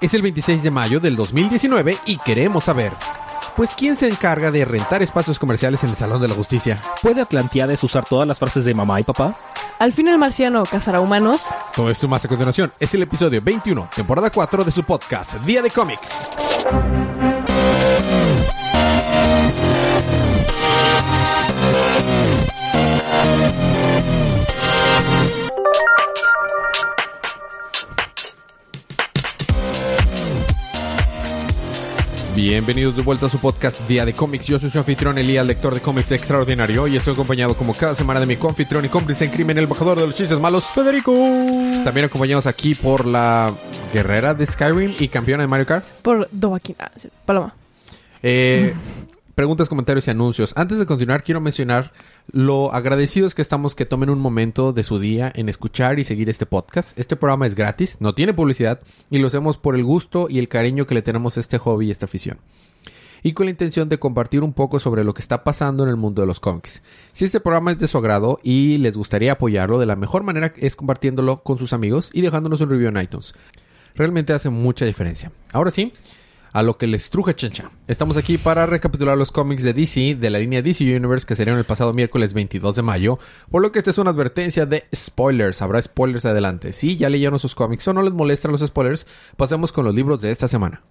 Es el 26 de mayo del 2019 y queremos saber, pues ¿quién se encarga de rentar espacios comerciales en el Salón de la Justicia? ¿Puede Atlantiades usar todas las frases de mamá y papá? Al fin el marciano cazará humanos. Todo esto más a continuación es el episodio 21, temporada 4 de su podcast, Día de Cómics. Bienvenidos de vuelta a su podcast Día de Cómics. Yo soy su anfitrión Elías, lector de cómics extraordinario, y estoy acompañado como cada semana de mi coanfitrión y cómplice en crimen, el embajador de los chistes malos, Federico. También acompañados aquí por la guerrera de Skyrim y campeona de Mario Kart. Por Dovahkiin. Ah, sí, Paloma. Eh, preguntas, comentarios y anuncios. Antes de continuar, quiero mencionar lo agradecidos que estamos que tomen un momento de su día en escuchar y seguir este podcast. Este programa es gratis, no tiene publicidad y lo hacemos por el gusto y el cariño que le tenemos a este hobby y esta afición. Y con la intención de compartir un poco sobre lo que está pasando en el mundo de los cómics. Si este programa es de su agrado y les gustaría apoyarlo, de la mejor manera es compartiéndolo con sus amigos y dejándonos un review en iTunes. Realmente hace mucha diferencia. Ahora sí, a lo que les truje chencha. Estamos aquí para recapitular los cómics de DC, de la línea DC Universe que salieron el pasado miércoles 22 de mayo, por lo que esta es una advertencia de spoilers. Habrá spoilers adelante. Si ya leyeron sus cómics o no les molestan los spoilers, pasemos con los libros de esta semana.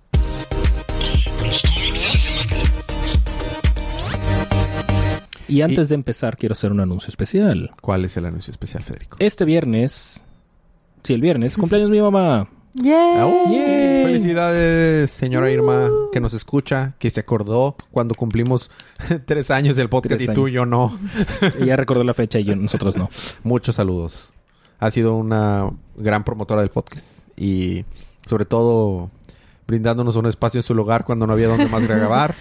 Y antes de empezar, quiero hacer un anuncio especial. ¿Cuál es el anuncio especial, Federico? Este viernes, sí, el viernes, cumpleaños mi mamá. ¡Yay! Felicidades, señora Irma, que nos escucha, que se acordó cuando cumplimos tres años del podcast Tres y tú y yo no. Ella recordó la fecha y yo, nosotros no. Muchos saludos. Ha sido una gran promotora del podcast y sobre todo brindándonos un espacio en su lugar cuando no había donde más grabar.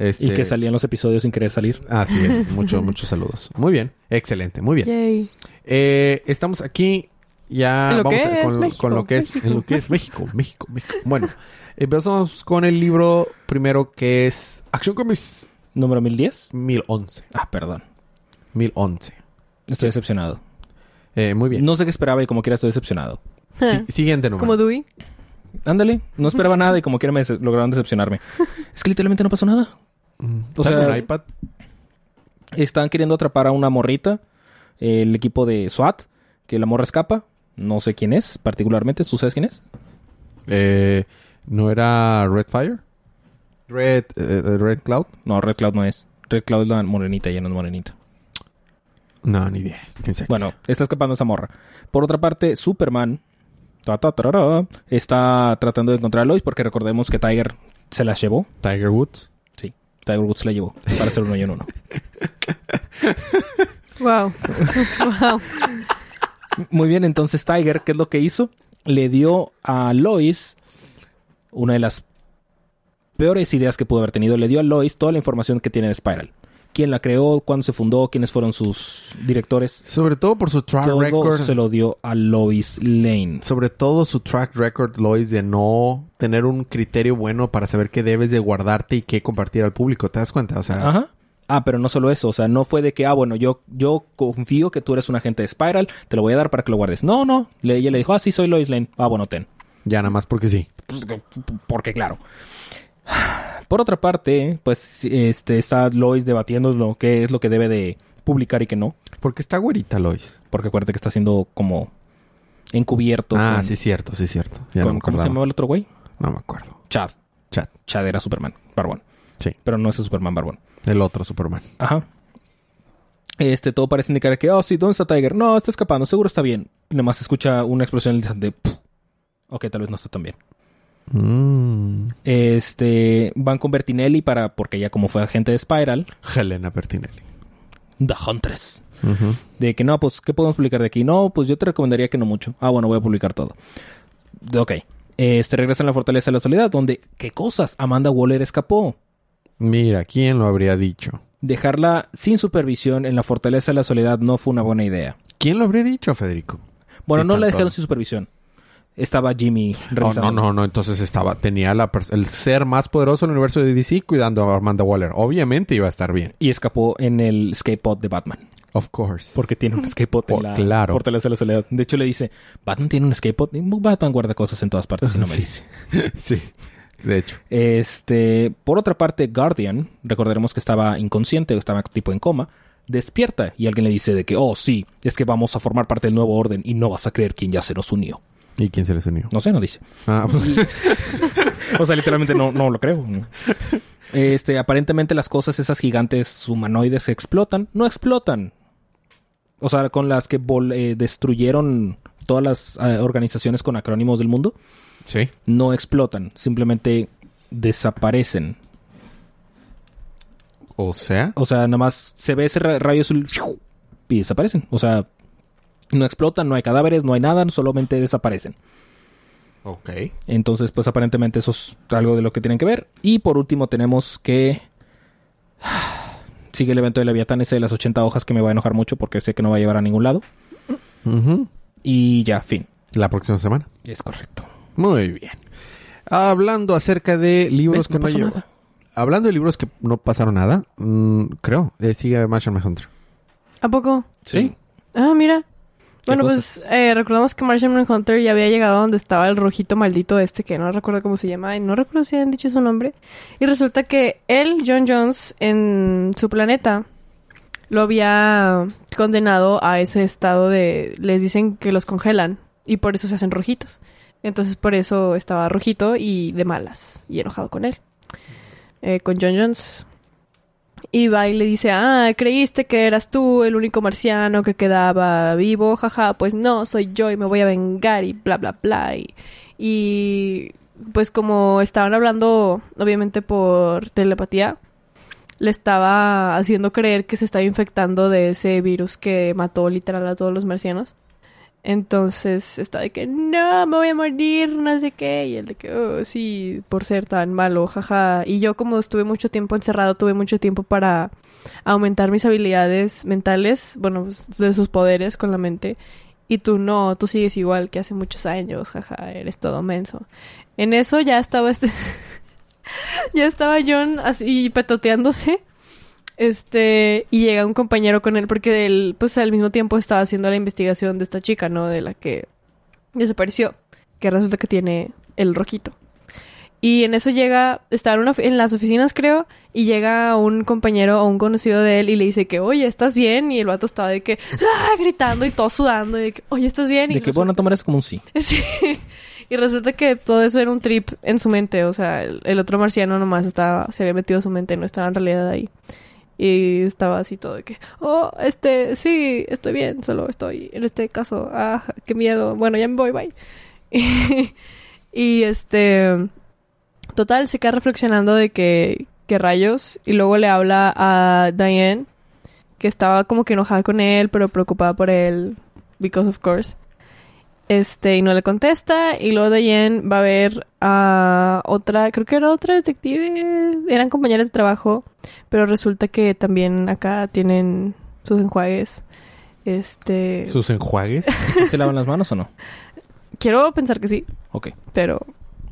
Este, Y que salían los episodios sin querer salir. Así es, muchos, muchos saludos. Muy bien, excelente, muy bien. Yay. Eh, estamos aquí ya En lo vamos que a- es con, México, con lo que es, México. en lo que es México, México, México. Bueno, empezamos con el libro primero que es Action Comics Número 1010. 1011. Ah, perdón. 1011. Estoy decepcionado. Eh, muy bien. No sé qué esperaba y como quiera estoy decepcionado. Si- siguiente número. Como Dewey. Ándale, no esperaba nada y como quiera me dece- lograron decepcionarme. Es que literalmente no pasó nada. Mm, o ¿sale sea- un iPad? Están queriendo atrapar a una morrita. El equipo de SWAT. Que la morra escapa. No sé quién es particularmente. ¿Tú sabes quién es? Eh, ¿No era Red Fire? Red, eh, Red Cloud? No, Red Cloud no es. Red Cloud es la morenita, ella no es morenita. No, ni idea. ¿Quién sabe qué Bueno, está escapando esa morra. Por otra parte, Superman ta, ta, tarara, está tratando de encontrar a Lois porque recordemos que Tiger se la llevó. Tiger Woods. Sí, Tiger Woods la llevó para hacer uno y en uno. Wow. wow. Muy bien, entonces Tiger, ¿qué es lo que hizo? Le dio a Lois una de las peores ideas que pudo haber tenido. Le dio a Lois toda la información que tiene de Spiral. ¿Quién la creó? ¿Cuándo se fundó? ¿Quiénes fueron sus directores? Sobre todo por su track Todo record. se lo dio a Lois Lane. Sobre todo su track record, Lois, de no tener un criterio bueno para saber qué debes de guardarte y qué compartir al público. ¿Te das cuenta? O sea, Ajá. Ah, pero no solo eso, o sea, no fue de que, ah, bueno, yo, yo confío que tú eres un agente de Spiral, te lo voy a dar para que lo guardes. No, no, le, ella le dijo, ah, sí, soy Lois Lane. Ah, bueno, ten. ya nada más porque sí. Pues, Porque claro. Por otra parte, pues, este, está Lois debatiendo lo que es lo que debe de publicar y que no. Porque está güerita, Lois. Porque acuérdate que está siendo como encubierto. Ah, con- sí, cierto, sí, cierto. Ya no me ¿Cómo se llamaba el otro güey? No me acuerdo. Chad. Chat. Chad era Superman, Barbón. Sí. Pero no es el Superman Barbón. El otro Superman. Ajá. Este, todo parece indicar que, oh, sí, ¿dónde está Tiger? No, está escapando, seguro está bien. Y nada más escucha una explosión de... Ok, tal vez no está tan bien. Mm. Este, van con Bertinelli para, porque ella como fue agente de Spiral, Helena Bertinelli. The Huntress. De que no, pues, ¿qué podemos publicar de aquí? No, pues yo te recomendaría que no mucho. Ah, bueno, voy a publicar todo. Ok. Este, regresa a la Fortaleza de la Soledad, donde, ¿qué cosas? Amanda Waller escapó. Mira, ¿quién lo habría dicho? Dejarla sin supervisión en la Fortaleza de la Soledad no fue una buena idea. ¿Quién lo habría dicho, Federico? Bueno, Sí, no la dejaron solo. sin supervisión. Estaba Jimmy Oh, revisando. no, no, no. Entonces estaba, tenía la el ser más poderoso del universo de DC cuidando a Amanda Waller. Obviamente iba a estar bien. Y escapó en el escape pod de Batman. Of course. Porque tiene un skateboard en Por- la claro. Fortaleza de la Soledad. De hecho, le dice, Batman tiene un skateboard. Y Batman guarda cosas en todas partes y no me Sí. dice. sí, de hecho. Este, por otra parte, Guardian, recordaremos que estaba inconsciente, estaba tipo en coma, despierta y alguien le dice de que, oh sí, es que vamos a formar parte del nuevo orden y no vas a creer quién ya se nos unió. ¿Y quién se les unió? No sé, no dice. Ah, O sea, literalmente no, no lo creo. Este, aparentemente las cosas, esas gigantes humanoides explotan. No explotan. O sea, con las que eh, destruyeron todas las eh, organizaciones con acrónimos del mundo, sí. no explotan. Simplemente desaparecen. O sea, O sea, nada más se ve ese ra- rayo azul y desaparecen. O sea, no explotan, no hay cadáveres, no hay nada, solamente desaparecen. ok. Entonces, pues aparentemente eso es algo de lo que tienen que ver. Y por último tenemos que... Sigue el evento de Leviatán ese de las 80 hojas que me va a enojar mucho porque sé que no va a llevar a ningún lado. Y ya, fin. La próxima semana. Es correcto. Muy bien. Hablando acerca de libros que No llevo- nada. Hablando de libros que no pasaron nada, mm, creo, eh, sigue Martian Hunter. ¿A poco? Sí. Ah, mira. ¿Qué Bueno, cosas? pues eh, recordamos que Martian Manhunter ya había llegado donde estaba el rojito maldito este, que no recuerdo cómo se llama, y no recuerdo si habían dicho su nombre. Y resulta que él, John Jones, en su planeta, lo había condenado a ese estado de... Les dicen que los congelan, y por eso se hacen rojitos. Entonces por eso estaba rojito y de malas, y enojado con él. Eh, con John Jones. Y va y le dice, ah, creíste que eras tú el único marciano que quedaba vivo, jaja, pues no, soy yo y me voy a vengar y bla, bla, bla. Y, y, pues como estaban hablando, obviamente por telepatía, le estaba haciendo creer que se estaba infectando de ese virus que mató literal a todos los marcianos. Entonces estaba de que no, me voy a morir, no sé qué. Y él de que, oh, sí, por ser tan malo, jaja. Y yo, como estuve mucho tiempo encerrado, tuve mucho tiempo para aumentar mis habilidades mentales, bueno, de sus poderes con la mente. Y tú no, tú sigues igual que hace muchos años, jaja, eres todo menso. En eso ya estaba este. ya estaba John así petoteándose. Este, y llega un compañero con él porque él, pues al mismo tiempo estaba haciendo la investigación de esta chica, ¿no? De la que desapareció, que resulta que tiene el rojito. Y en eso llega, está en, una ofi- en las oficinas creo, y llega un compañero o un conocido de él y le dice que, oye, ¿estás bien? Y el vato estaba de que, ¡ah! gritando y todo sudando, y de que, oye, ¿estás bien? Y De que, bueno, tomar eso como un sí. Sí. Y resulta que todo eso era un trip en su mente. O sea, el, el otro marciano nomás estaba, se había metido a su mente, no estaba en realidad ahí. Y estaba así todo de que, oh, este, sí, estoy bien, solo estoy en este caso. Ah, qué miedo. Bueno, ya me voy, bye. Y, este, total, se queda reflexionando de que, que rayos. Y luego le habla a Diane, que estaba como que enojada con él, pero preocupada por él, because of course. Este, y no le contesta. Y luego Diane va a ver a otra, creo que era otra detective. Eran compañeras de trabajo. Pero resulta que también acá tienen sus enjuagues. Este. Sus enjuagues. ¿Y si se lavan las manos o no? Quiero pensar que sí, Ok, pero.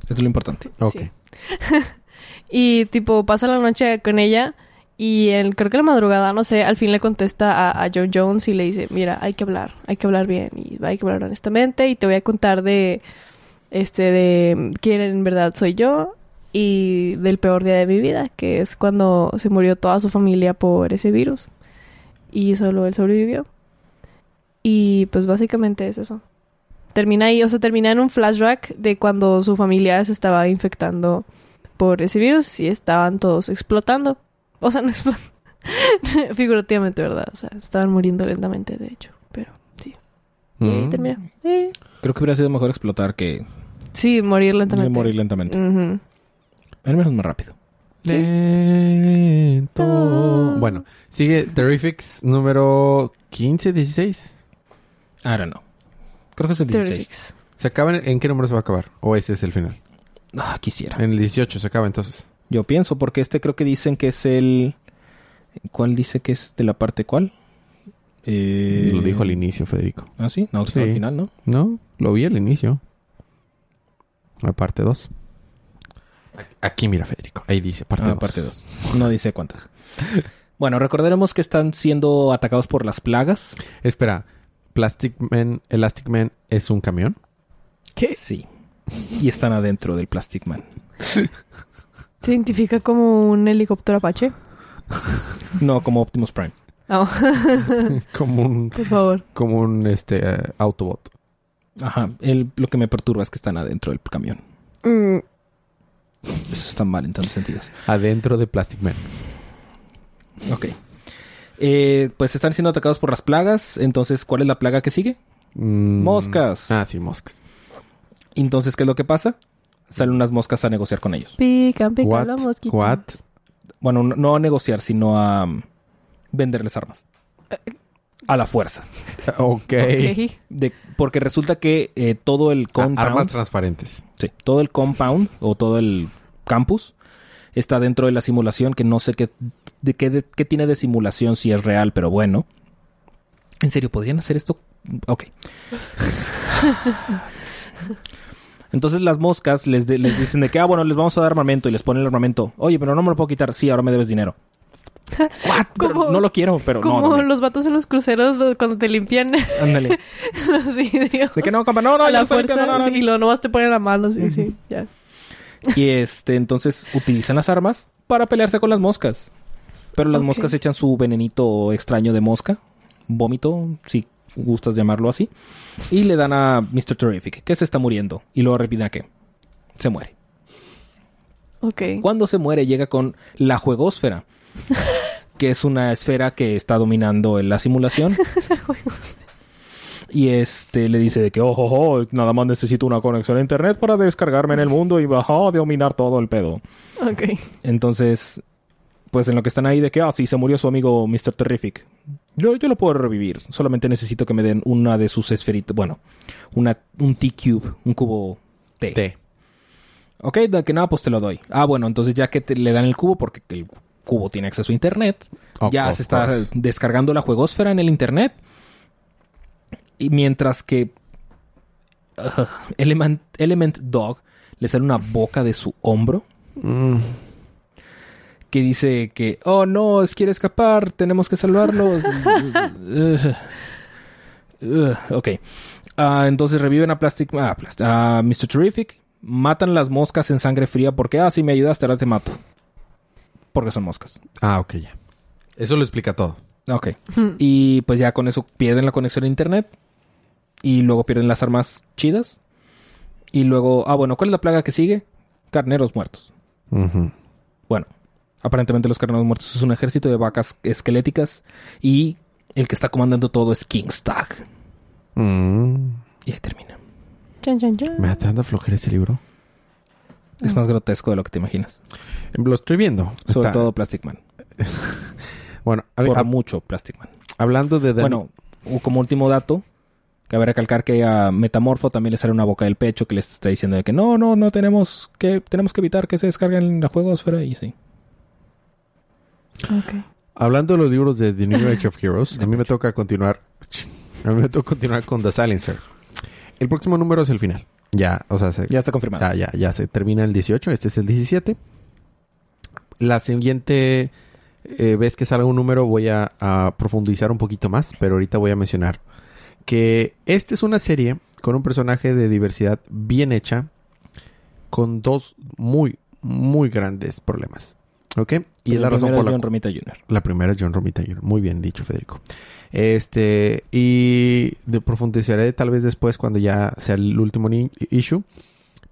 eso es lo importante. Ok. Sí. y tipo, pasa la noche con ella. Y en, creo que la madrugada, no sé, al fin le contesta a, a John Jones y le dice, mira, hay que hablar, hay que hablar bien y hay que hablar honestamente y te voy a contar de, este, de quién en verdad soy yo y del peor día de mi vida, que es cuando se murió toda su familia por ese virus y solo él sobrevivió. Y pues básicamente es eso. Termina ahí, o sea, termina en un flashback de cuando su familia se estaba infectando por ese virus y estaban todos explotando. O sea, no explotando. Figurativamente, ¿verdad? O sea, estaban muriendo lentamente, de hecho. Pero sí. Y ahí Mm. termina. Eh, Creo que hubiera sido mejor explotar que Sí, morir lentamente. morir lentamente. Ujú. Al menos más rápido. Lento. Bueno, sigue Terrifics número 15, 16. Ahora no. Creo que es el 16. Terrifics. ¿Se acaba en, en qué número se va a acabar? ¿O ese es el final? Ah, quisiera. En el 18 se acaba entonces. Yo pienso, porque este creo que dicen que es el... ¿Cuál dice que es de la parte cuál? Eh... Lo dijo al inicio, Federico. Ah, sí. No, Sí. al final, ¿no? No, lo vi al inicio. La parte 2. Aquí mira, Federico. Ahí dice parte 2. Ah, parte 2. No dice cuántas. Bueno, recordaremos que están siendo atacados por las plagas. Espera, Plastic Man, Elastic Man es un camión. ¿Qué? Sí. Y están adentro del Plastic Man. ¿Se identifica como un helicóptero Apache? No como Optimus Prime. No, como un, por favor. como un este Autobot. Ajá. El- lo que me perturba es que están adentro del camión. Mm, Eso está mal en tantos sentidos. Adentro de Plastic Man. Ok. Eh, pues están siendo atacados por las plagas. Entonces, ¿cuál es la plaga que sigue? Mm, Moscas. Ah, sí, moscas. Entonces, ¿qué es lo que pasa? Salen unas moscas a negociar con ellos. pican, pican What? la mosquita. What? Bueno, no- no a negociar, sino a um, venderles armas. A la fuerza. Ok. De, porque resulta que eh, todo el Ah, compound, armas transparentes. sí, todo el compound o todo el campus está dentro de la simulación que no sé qué de qué, de- qué tiene de simulación si es real, pero bueno. ¿En serio podrían hacer esto? Ok. Entonces las moscas les, de- les dicen de que, ah, bueno, les vamos a dar armamento y les ponen el armamento. Oye, pero no me lo puedo quitar. Sí, ahora me debes dinero. What? Pero Como- no lo quiero, pero no, Como los vatos en los cruceros cuando te limpian Ándale. los vidrios. De que no, compa, no, no, a ya la lo fuerza. no, no, sí, y luego nomás te ponen la mano. Sí, sí, ya. Y este, entonces utilizan las armas para pelearse con las moscas. Pero las moscas echan su venenito extraño de mosca, vómito, si gustas llamarlo así, y le dan a Mr. Terrific, que se está muriendo, y luego repiten que se muere. Ok. Cuando se muere llega con la juegosfera, que es una esfera que está dominando en la simulación. Y este le dice de que, ojo, ojo, nada más necesito una conexión a internet para descargarme en el mundo y bajar dominar todo el pedo. Ok. Entonces, pues en lo que están ahí de que, ah, sí, se murió su amigo Mr. Terrific. Yo, yo lo puedo revivir. Solamente necesito que me den una de sus esferitas. Bueno, una, un T-Cube, un cubo T. T. Ok, de que nada, pues te lo doy. Ah, bueno, entonces ya que te- le dan el cubo, porque el cubo tiene acceso a internet, ya se está descargando la juegosfera en el internet. Y mientras que uh, Element, Element Dog le sale una boca de su hombro Mm. Que dice que, oh no, es quiere escapar, tenemos que salvarlos. Ugh. Ugh, ok. Ah, entonces reviven a Plastic, ah, Plast- a Mr. Terrific, matan las moscas en sangre fría porque, ah, si me ayudaste, ahora te mato. Porque son moscas. Ah, ok, ya. Eso lo explica todo. Ok. Y pues ya con eso pierden la conexión a internet. Y luego pierden las armas chidas. Y luego, ah, bueno, ¿cuál es la plaga que sigue? Carneros muertos. Bueno, aparentemente los carneros muertos es un ejército de vacas esqueléticas. Y el que está comandando todo es Kingstag. Mm. Y ahí termina. Chan, chan, chan. Me da tanta flojera ese libro. Es más grotesco de lo que te imaginas. Lo estoy viendo. Sobre Está- todo Plastic Man. Bueno, a ver, Por mucho Plastic Man. hablando de... Dan- Bueno, como último dato, cabe recalcar que a Metamorfo también le sale una boca del pecho que les está diciendo de que no, no, no tenemos que tenemos que evitar que se descarguen la juegosfera y sí. Hablando de los libros de The New Age of Heroes, a mí me toca continuar. A mí me toca continuar con The Silencer. El próximo número es el final. Ya, o sea, se- Ya está confirmado. ya, ya, ya se termina el 18. Este es el 17. La siguiente eh, vez que salga un número voy a, a profundizar un poquito más, pero ahorita voy a mencionar que esta es una serie con un personaje de diversidad bien hecha, con dos muy, muy grandes problemas. ¿Ok? Y es la razón por es la John Romita Jr. la primera es John Romita Jr. Muy bien dicho, Federico. Este, y de profundizaré tal vez después cuando ya sea el último issue.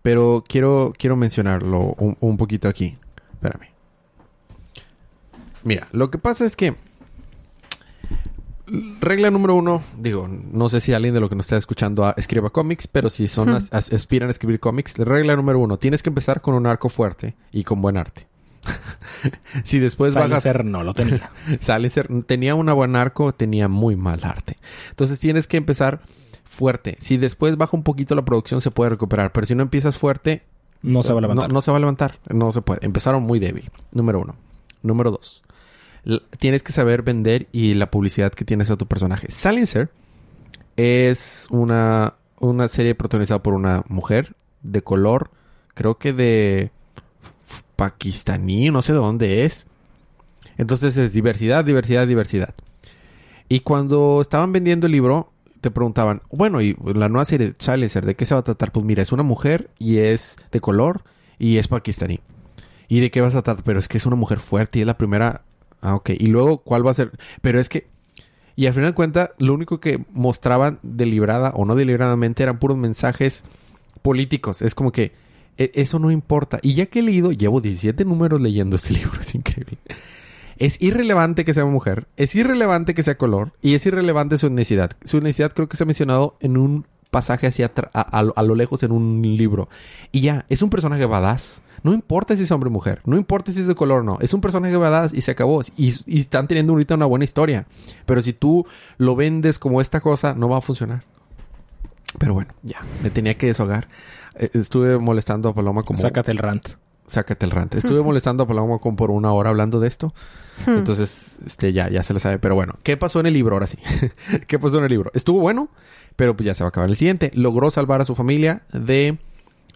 Pero quiero, quiero mencionarlo un, un poquito aquí. Espérame. Mira, lo que pasa es que. Regla número uno, digo, no sé si alguien de lo que nos está escuchando escriba cómics, pero si son as- as- aspiran a escribir cómics, regla número uno, tienes que empezar con un arco fuerte y con buen arte. Si después bajas Silencer no lo tenía. Silencer tenía un buen arco, tenía muy mal arte. Entonces tienes que empezar fuerte. Si después baja un poquito la producción, se puede recuperar. Pero si no empiezas fuerte, No se va a levantar. no, no se va a levantar. No se puede. Empezaron muy débil. Número uno. Número dos. Tienes que saber vender y la publicidad que tienes a tu personaje. Silencer es una, una serie protagonizada por una mujer de color, creo que de pakistaní, no sé de dónde es. Entonces es diversidad, diversidad, diversidad. Y cuando estaban vendiendo el libro, te preguntaban, bueno, y la nueva serie de Silencer, ¿de qué se va a tratar? Pues mira, es una mujer y es de color y es pakistaní. ¿Y de qué vas a tratar? Pero es que es una mujer fuerte y es la primera. Ah, ok. Y luego, ¿cuál va a ser? Pero es que. Y al final de cuentas, lo único que mostraban deliberada o no deliberadamente eran puros mensajes políticos. Es como que eso no importa. Y ya que he leído, llevo 17 números leyendo este libro, es increíble. Es irrelevante que sea mujer, es irrelevante que sea color y es irrelevante su etnicidad. Su etnicidad creo que se ha mencionado en un pasaje hacia a, a- a lo lejos en un libro. Y ya, es un personaje badass. No importa si es hombre o mujer, no importa si es de color o no, es un personaje badass y se acabó. Y, y están teniendo ahorita una buena historia. Pero si tú lo vendes como esta cosa, no va a funcionar. Pero bueno, ya, me tenía que deshogar. Eh, Estuve molestando a Paloma como... Sácate el rant. Sácate el rant. Estuve molestando a Paloma como por una hora hablando de esto. Hmm. Entonces, este, ya, ya se lo sabe. Pero bueno, ¿qué pasó en el libro ahora sí? ¿Qué pasó en el libro? Estuvo bueno, pero pues ya se va a acabar el siguiente. Logró salvar a su familia de...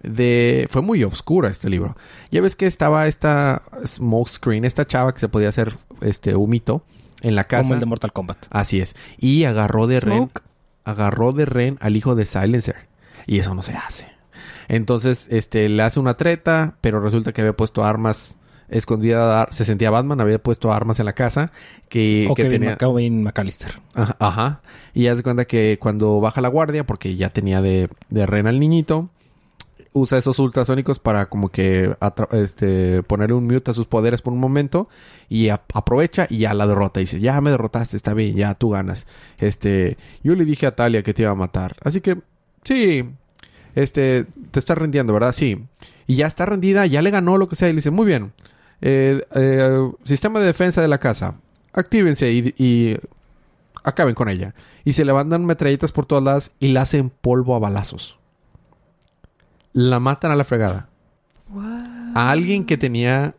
de... Fue muy oscura este libro. Ya ves que estaba esta smoke screen, esta chava que se podía hacer este humito en la casa. Como el de Mortal Kombat. Así es. Y agarró de ren, agarró de ren al hijo de Silencer. Y eso no se hace. Entonces, este, le hace una treta, pero resulta que había puesto armas escondidas. Se sentía Batman, había puesto armas en la casa que, o que tenía. Kevin McAllister. Ajá, ajá. Y hace cuenta que cuando baja la guardia, porque ya tenía de, de ren al niñito, usa esos ultrasónicos para como que este, ponerle un mute a sus poderes por un momento y aprovecha y ya la derrota. Dice, ya me derrotaste, está bien, ya tú ganas. Este, yo le dije a Talia que te iba a matar. Así que, sí, este, te está rindiendo, ¿verdad? Sí. Y ya está rendida, ya le ganó lo que sea. Y le dice, muy bien. Eh, eh, sistema de defensa de la casa. Actívense y, y acaben con ella. Y se levantan metralletas por todas lados y la hacen polvo a balazos. La matan a la fregada. A alguien que tenía...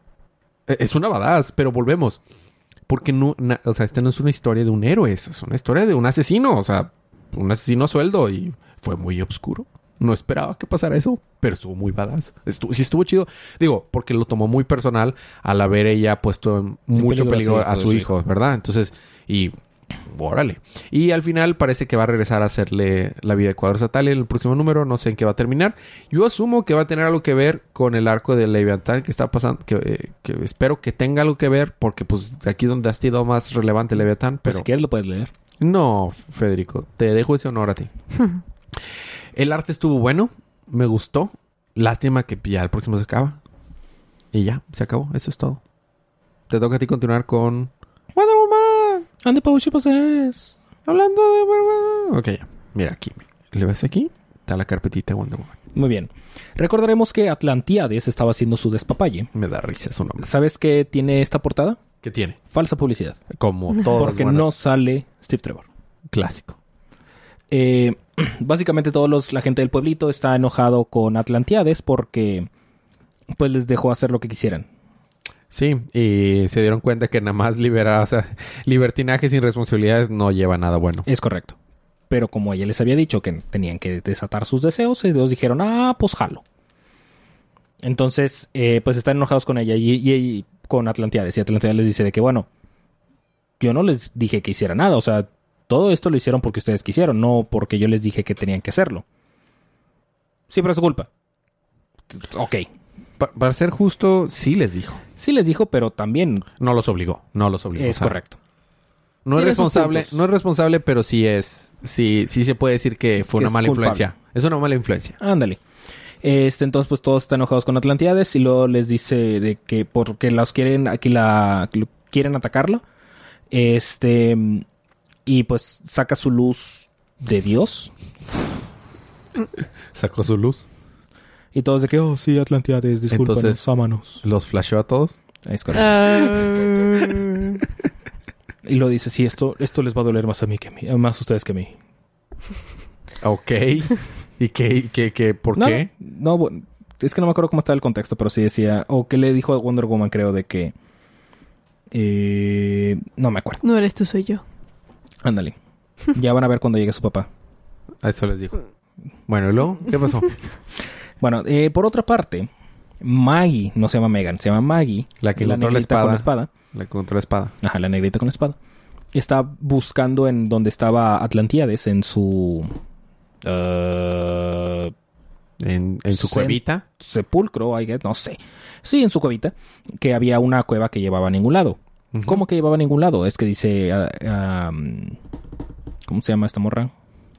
eh, Es una badass, pero volvemos. Porque no... na- o sea, esta no es una historia de un héroe. Es una historia de un asesino. O sea, un asesino a sueldo. Y fue muy oscuro. No esperaba que pasara eso, pero estuvo muy badass. Estuvo, sí estuvo chido. Digo, porque lo tomó muy personal al haber ella puesto en mucho peligro peligro a su hijo, a de su su hijo, ¿verdad? Entonces, y órale. Y al final parece que va a regresar a hacerle la vida de cuadros a Talia en el próximo número. No sé en qué va a terminar. Yo asumo que va a tener algo que ver con el arco de Leviatán que está pasando. Que, eh, que espero que tenga algo que ver, porque pues de aquí es donde ha sido más relevante Leviatán. Pero Pero si quieres lo puedes leer. no, Federico, te dejo ese honor a ti. el arte estuvo bueno, me gustó. Lástima que ya el próximo se acaba. Y ya, se acabó, eso es todo. Te toca a ti continuar con Wonder Woman. Ande Pauchi. Hablando de Wonder. Ok, ya. Mira aquí. ¿Le ves aquí? Está la carpetita de Wonder Woman. Muy bien. Recordaremos que Atlantiades estaba haciendo su despapalle. Me da risa su nombre. ¿Sabes qué tiene esta portada? ¿Qué tiene? Falsa publicidad. Como todos Porque no sale Steve Trevor. Clásico. Eh, básicamente todos los, la gente del pueblito está enojado con Atlantiades porque pues les dejó hacer lo que quisieran. Sí, y se dieron cuenta que nada más liberar, o sea, libertinaje sin responsabilidades no lleva nada bueno. Es correcto. Pero como ella les había dicho que tenían que desatar sus deseos, ellos dijeron, ah, pues jalo. Entonces, eh, pues están enojados con ella y, y- y con Atlantiades. Y Atlantiades les dice de que, bueno, yo no les dije que hiciera nada. O sea, todo esto lo hicieron porque ustedes quisieron, no porque yo les dije que tenían que hacerlo. Sí, pero es su culpa. Ok. Pa- para ser justo, sí les dijo. Sí les dijo, pero también No los obligó, no los obligó. es o sea, correcto. No es responsable, no es responsable, pero sí es, sí, sí se puede decir que fue Que una mala culpable. influencia. Es una mala influencia. Ándale. Este, entonces, pues todos están enojados con Atlantiades y luego les dice de que porque los quieren, aquí la quieren atacarlo. Este, y pues saca su luz de Dios. Sacó su luz. Y todos de que, oh, sí, Atlantiades, discúlpanos, Entonces- ámanos. Los flasheó a todos. Es correcto. Ah, Y lo dice, sí, esto, esto les va a doler más a mí que a mí, más a ustedes que a mí. Ok. ¿Y qué, qué, qué, por no, qué? No, bu- es que no me acuerdo cómo estaba el contexto, pero sí decía, o que le dijo a Wonder Woman, creo, de que... eh, no me acuerdo. no eres tú, soy yo. Ándale. Ya van a ver cuando llegue su papá. A eso les dijo. Bueno, ¿y luego? ¿Qué pasó? Bueno, eh, por otra parte, Maggie, no se llama Megan, se llama Maggie. La que encontró la espada. con la espada. La contra la espada. Ajá, la negrita con la espada. Está buscando en donde estaba Atlantiades, en su eh, En, en su cuevita. sepulcro, I guess, no sé. Sí, en su cuevita, que había una cueva que llevaba a ningún lado. ¿Cómo que llevaba a ningún lado? Es que dice... ah, ¿Cómo se llama esta morra?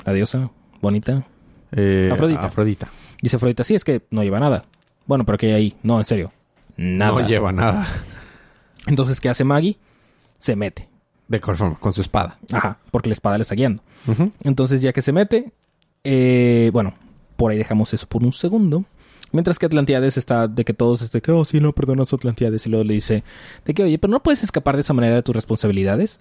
La diosa, bonita. Eh, Afrodita. Afrodita. Dice Afrodita, sí, es que no lleva nada. Bueno, pero ¿qué hay ahí? No, en serio. Nada. No lleva nada. Entonces, ¿qué hace Maggie? Se mete. De forma, con su espada. Ajá, porque la espada le está guiando. Entonces, ya que se mete, eh, bueno, por ahí dejamos eso por un segundo. Mientras que Atlantiades está de que todos este que, oh, sí, no perdonas a Atlantiades. Y luego le dice, de que, oye, pero no puedes escapar de esa manera de tus responsabilidades.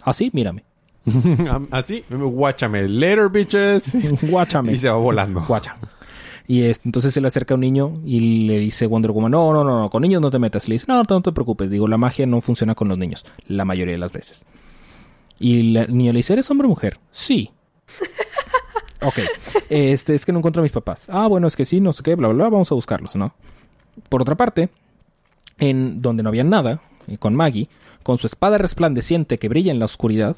Ah, sí, mírame. Así, guáchame. Later, bitches. Guáchame. Y se va volando. Guacha. Y es- entonces se le acerca a un niño y le dice Wonder Woman, no, no, no, no, con niños no te metas. Le dice, no, no te preocupes. Digo, la magia no funciona con los niños, la mayoría de las veces. Y la- el niño le dice, ¿eres hombre o mujer? Sí. ok. Este, es que no encuentro a mis papás. Ah, bueno, es que sí, no sé qué, bla, bla, bla, vamos a buscarlos, ¿no? Por otra parte, en donde no había nada, con Maggie, con su espada resplandeciente que brilla en la oscuridad,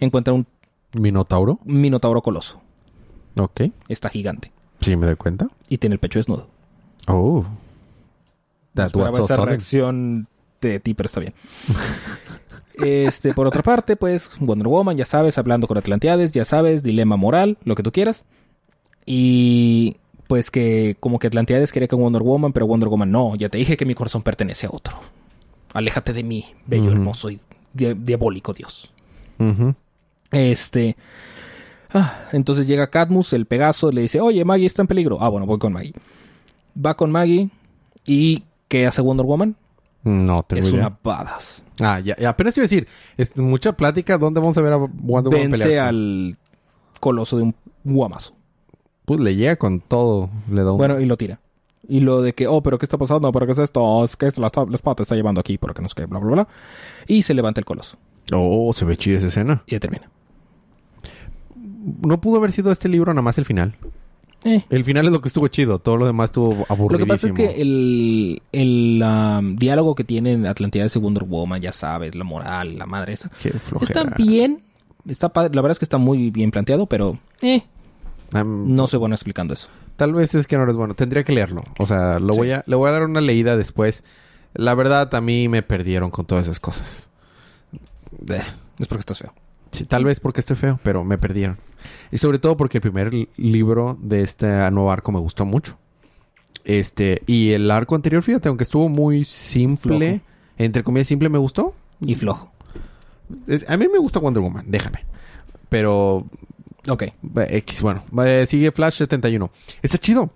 encuentra un Minotauro. minotauro coloso. Ok. Está gigante. Sí, me doy cuenta. Y tiene el pecho desnudo. Oh. That's what's so esa reacción de ti, pero está bien. este, por otra parte, pues, Wonder Woman, ya sabes, hablando con Atlantiades, ya sabes, dilema moral, lo que tú quieras. Y pues que como que Atlantiades quería con Wonder Woman, pero Wonder Woman no, ya te dije que mi corazón pertenece a otro. Aléjate de mí, bello, hermoso y di- diabólico Dios. Este. ah, entonces llega Cadmus, el Pegaso, le dice, oye, Maggie está en peligro. Ah, bueno, voy con Maggie. Va con Maggie y ¿qué hace Wonder Woman? No tengo es idea. una badass. Ah, ya, ya apenas iba a decir. Es mucha plática. ¿Dónde vamos a ver a Wonder Woman Vence pelear? al coloso de un guamazo. Pues le llega con todo. Le da un... Bueno, y lo tira. Y lo de que, oh, pero ¿qué está pasando? ¿Pero qué es esto? Oh, es que esto, la, la espada te está llevando aquí, porque no sé qué, bla, bla, bla. Y se levanta el coloso. Oh, se ve chida esa escena. Y ya termina. No pudo haber sido este libro nada más el final. Eh. El final es lo que estuvo chido. Todo lo demás estuvo aburridísimo. Lo que pasa es que el, el um, diálogo que tienen Atlantidas y Wonder Woman, ya sabes, la moral, la madre esa, está bien. Está padre. La verdad es que está muy bien planteado, pero eh, no soy bueno explicando eso. Tal vez es que no eres bueno. Tendría que leerlo. O sea, lo Sí. voy a, le voy a dar una leída después. La verdad, a mí me perdieron con todas esas cosas. Es porque estás feo. Sí, tal vez porque estoy feo, pero me perdieron. Y sobre todo porque el primer li- libro de este nuevo arco me gustó mucho. Este, y el arco anterior, fíjate, aunque estuvo muy simple, Flojo. entre comillas simple, me gustó. Y flojo. Es- a mí me gusta Wonder Woman, déjame. Pero Ok. Eh, X, bueno. Eh, sigue Flash 71. Está chido.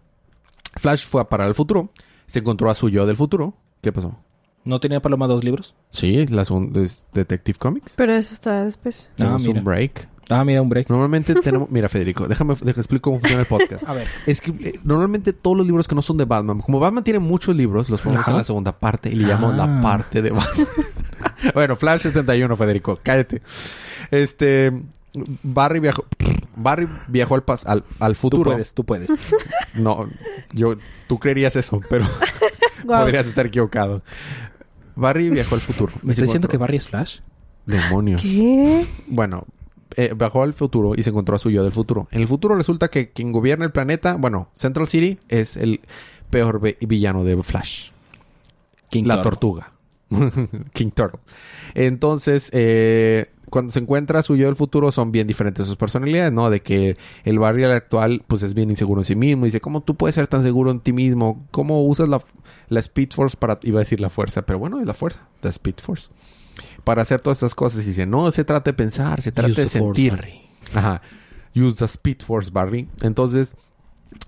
Flash fue a parar al futuro. Se encontró a su yo del futuro. ¿Qué pasó? ¿No tenía Paloma dos libros? Sí, la segun- es Detective Comics. Pero eso está después. Ah, mira. un break. Ah, mira, un break. Normalmente tenemos... Mira, Federico, déjame, déjame explicar cómo funciona el podcast. A ver. Es que eh, normalmente todos los libros que no son de Batman, como Batman tiene muchos libros, los ponemos Ajá. en la segunda parte y le llamamos Ah. la parte de Batman. bueno, Flash 71, Federico, cállate. Este... Barry viajó... Barry viajó al, pas- al, al Tú futuro. puedes, tú puedes. No, yo, tú creerías eso, pero podrías estar equivocado. Barry viajó al futuro. ¿Me estás diciendo que Barry es Flash? Demonios. ¿Qué? Bueno, eh, viajó al futuro y se encontró a su yo del futuro. En el futuro resulta que quien gobierna el planeta, bueno, Central City, es el peor villano de Flash. King la Turtle. tortuga. King Turtle. Entonces, eh, cuando se encuentra su yo del futuro, son bien diferentes sus personalidades, ¿no? De que el Barry actual, pues es bien inseguro en sí mismo. Dice, ¿cómo tú puedes ser tan seguro en ti mismo? ¿Cómo usas la, la Speed Force para, iba a decir la fuerza, pero bueno, es la fuerza, la Speed Force. Para hacer todas estas cosas. Y dice, no se trata de pensar, se trata Use de the force, sentir. Barry. Ajá. Use the Speed Force, Barry. Entonces,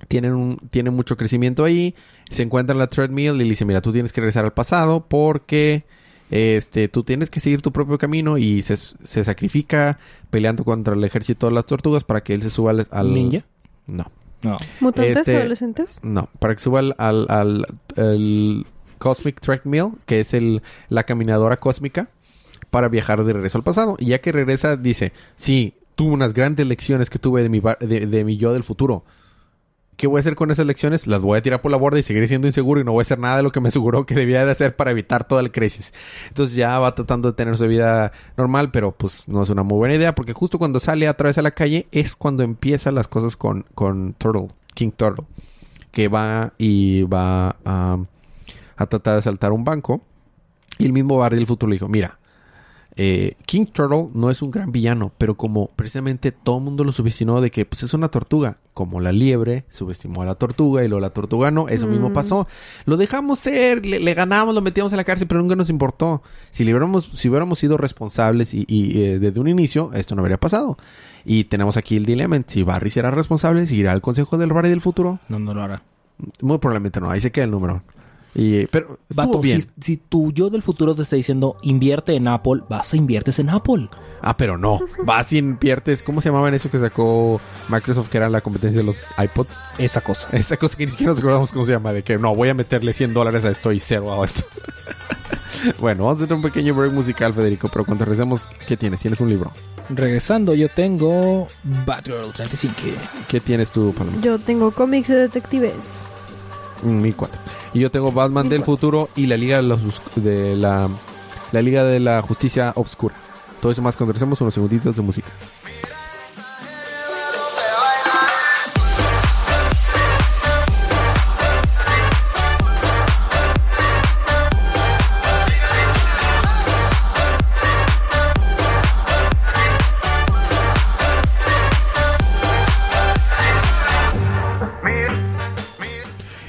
tienen, un, tienen mucho crecimiento ahí. Se encuentran en la treadmill y le dice, mira, tú tienes que regresar al pasado porque este, tú tienes que seguir tu propio camino y se, se sacrifica peleando contra el ejército de las tortugas para que él se suba al... al- ¿Ninja? No, No. ¿Mutantes Este- adolescentes? no. Para que suba al, al, al- al Cosmic Treadmill, que es el, la caminadora cósmica, para viajar de regreso al pasado. Y ya que regresa, dice, sí, tuve unas grandes lecciones que tuve de mi, de, de mi yo del futuro. ¿Qué voy a hacer con esas lecciones? Las voy a tirar por la borda y seguiré siendo inseguro y no voy a hacer nada de lo que me aseguró que debía de hacer para evitar toda la crisis. Entonces ya va tratando de tener su vida normal, pero pues no es una muy buena idea porque justo cuando sale a través de la calle es cuando empiezan las cosas con, con Turtle, King Turtle, que va y va a, a tratar de asaltar un banco. Y el mismo Barry del futuro le dijo, mira, eh, King Turtle no es un gran villano, pero como precisamente todo el mundo lo subestimó de que pues es una tortuga, como la liebre subestimó a la tortuga y luego la tortuga no, eso mismo Mm. pasó. Lo dejamos ser, le, le ganamos, lo metíamos en la cárcel, pero nunca nos importó. Si, le hubiéramos, si hubiéramos sido responsables y, y, eh, desde un inicio, esto no habría pasado. Y tenemos aquí el dilema, si Barry será responsable, si irá al consejo del Barry del futuro, No, no lo hará. muy probablemente no, ahí se queda el número. Y, pero estuvo Vato, bien. si, si tu yo del futuro te está diciendo invierte en Apple, vas a inviertes en Apple. Ah, pero no. Vas y inviertes. ¿Cómo se llamaban eso que sacó Microsoft que era la competencia de los iPods? Esa cosa. Esa cosa que ni siquiera nos acordamos cómo se llama. De que no, voy a meterle 100 dólares a esto y cero a esto. bueno, vamos a hacer un pequeño break musical, Federico. Pero cuando regresemos, ¿qué tienes? ¿Tienes un libro? Regresando, yo tengo Batgirl 35. ¿Qué tienes tú, Paloma? Yo tengo cómics de detectives. Mm, 1004. Y yo tengo Batman del 1004. futuro y la Liga de, los de la, la Liga de la Justicia Obscura. Todo eso más cuando regresemos unos segunditos de música.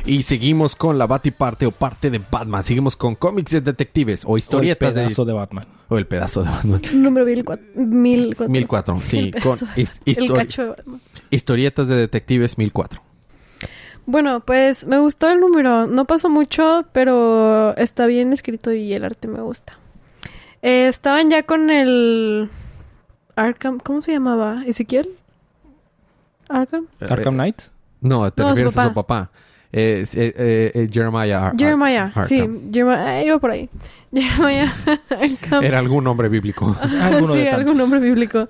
Y seguimos con la Batiparte o parte de Batman. Seguimos con cómics de detectives o O el historietas de... pedazo de Batman. O el pedazo de Batman. Número 1004. 1004. 1004, sí. El Con El cacho de Batman. historietas de detectives 1004. Bueno, pues me gustó el número. No pasó mucho, pero está bien escrito y el arte me gusta. Eh, estaban ya con el Arkham, ¿cómo se llamaba? ¿Ezequiel? ¿Arkham? Arkham Eh, Knight. no, te No, su refieres a su papá. Eh, eh, eh, eh, Jeremiah. Ar- Ar- Jeremiah, sí. Jeremiah, eh, iba por ahí. Jeremiah. Era algún nombre bíblico. Sí, algún nombre bíblico.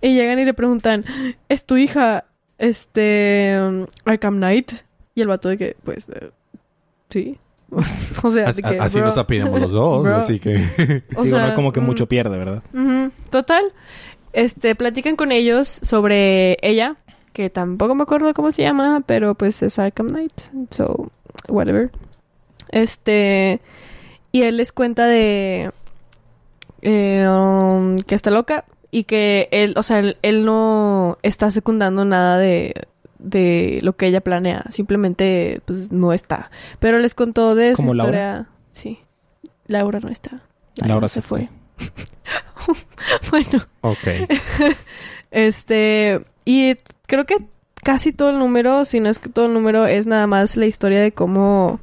Y llegan y le preguntan, ¿es tu hija, este, um, Arkham Knight? Y el vato de que, pues, eh, sí. o sea, Así, que, así bro, nos apidamos los dos, bro. así que... o Digo, sea, no como que mm, mucho pierde, ¿verdad? Total, este, platican con ellos sobre ella, que tampoco me acuerdo cómo se llama, pero pues es Arkham Knight, so, whatever. Este, y él les cuenta de eh, um, que está loca y que él, o sea, él, él no está secundando nada de, de lo que ella planea, simplemente pues no está. Pero les contó de su ¿Como Laura? historia. Sí, Laura no está. Laura se fue. bueno, Ok. este, y creo que casi todo el número, si no es que todo el número, es nada más la historia de cómo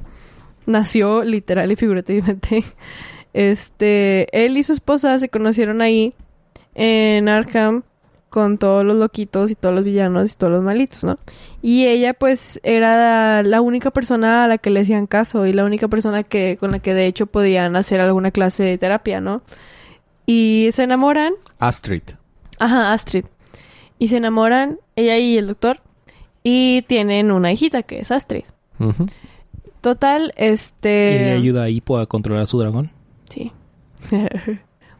nació literal y figurativamente. Este, él y su esposa se conocieron ahí en Arkham con todos los loquitos y todos los villanos y todos los malitos, ¿no? Y ella pues era la única persona a la que le hacían caso y la única persona que con la que de hecho podían hacer alguna clase de terapia, ¿no? Y se enamoran Astrid. Ajá, Astrid. Y se enamoran, ella y el doctor, y tienen una hijita que es Astrid. Total, Y le este... ayuda a Hippo a controlar a su dragón. Sí.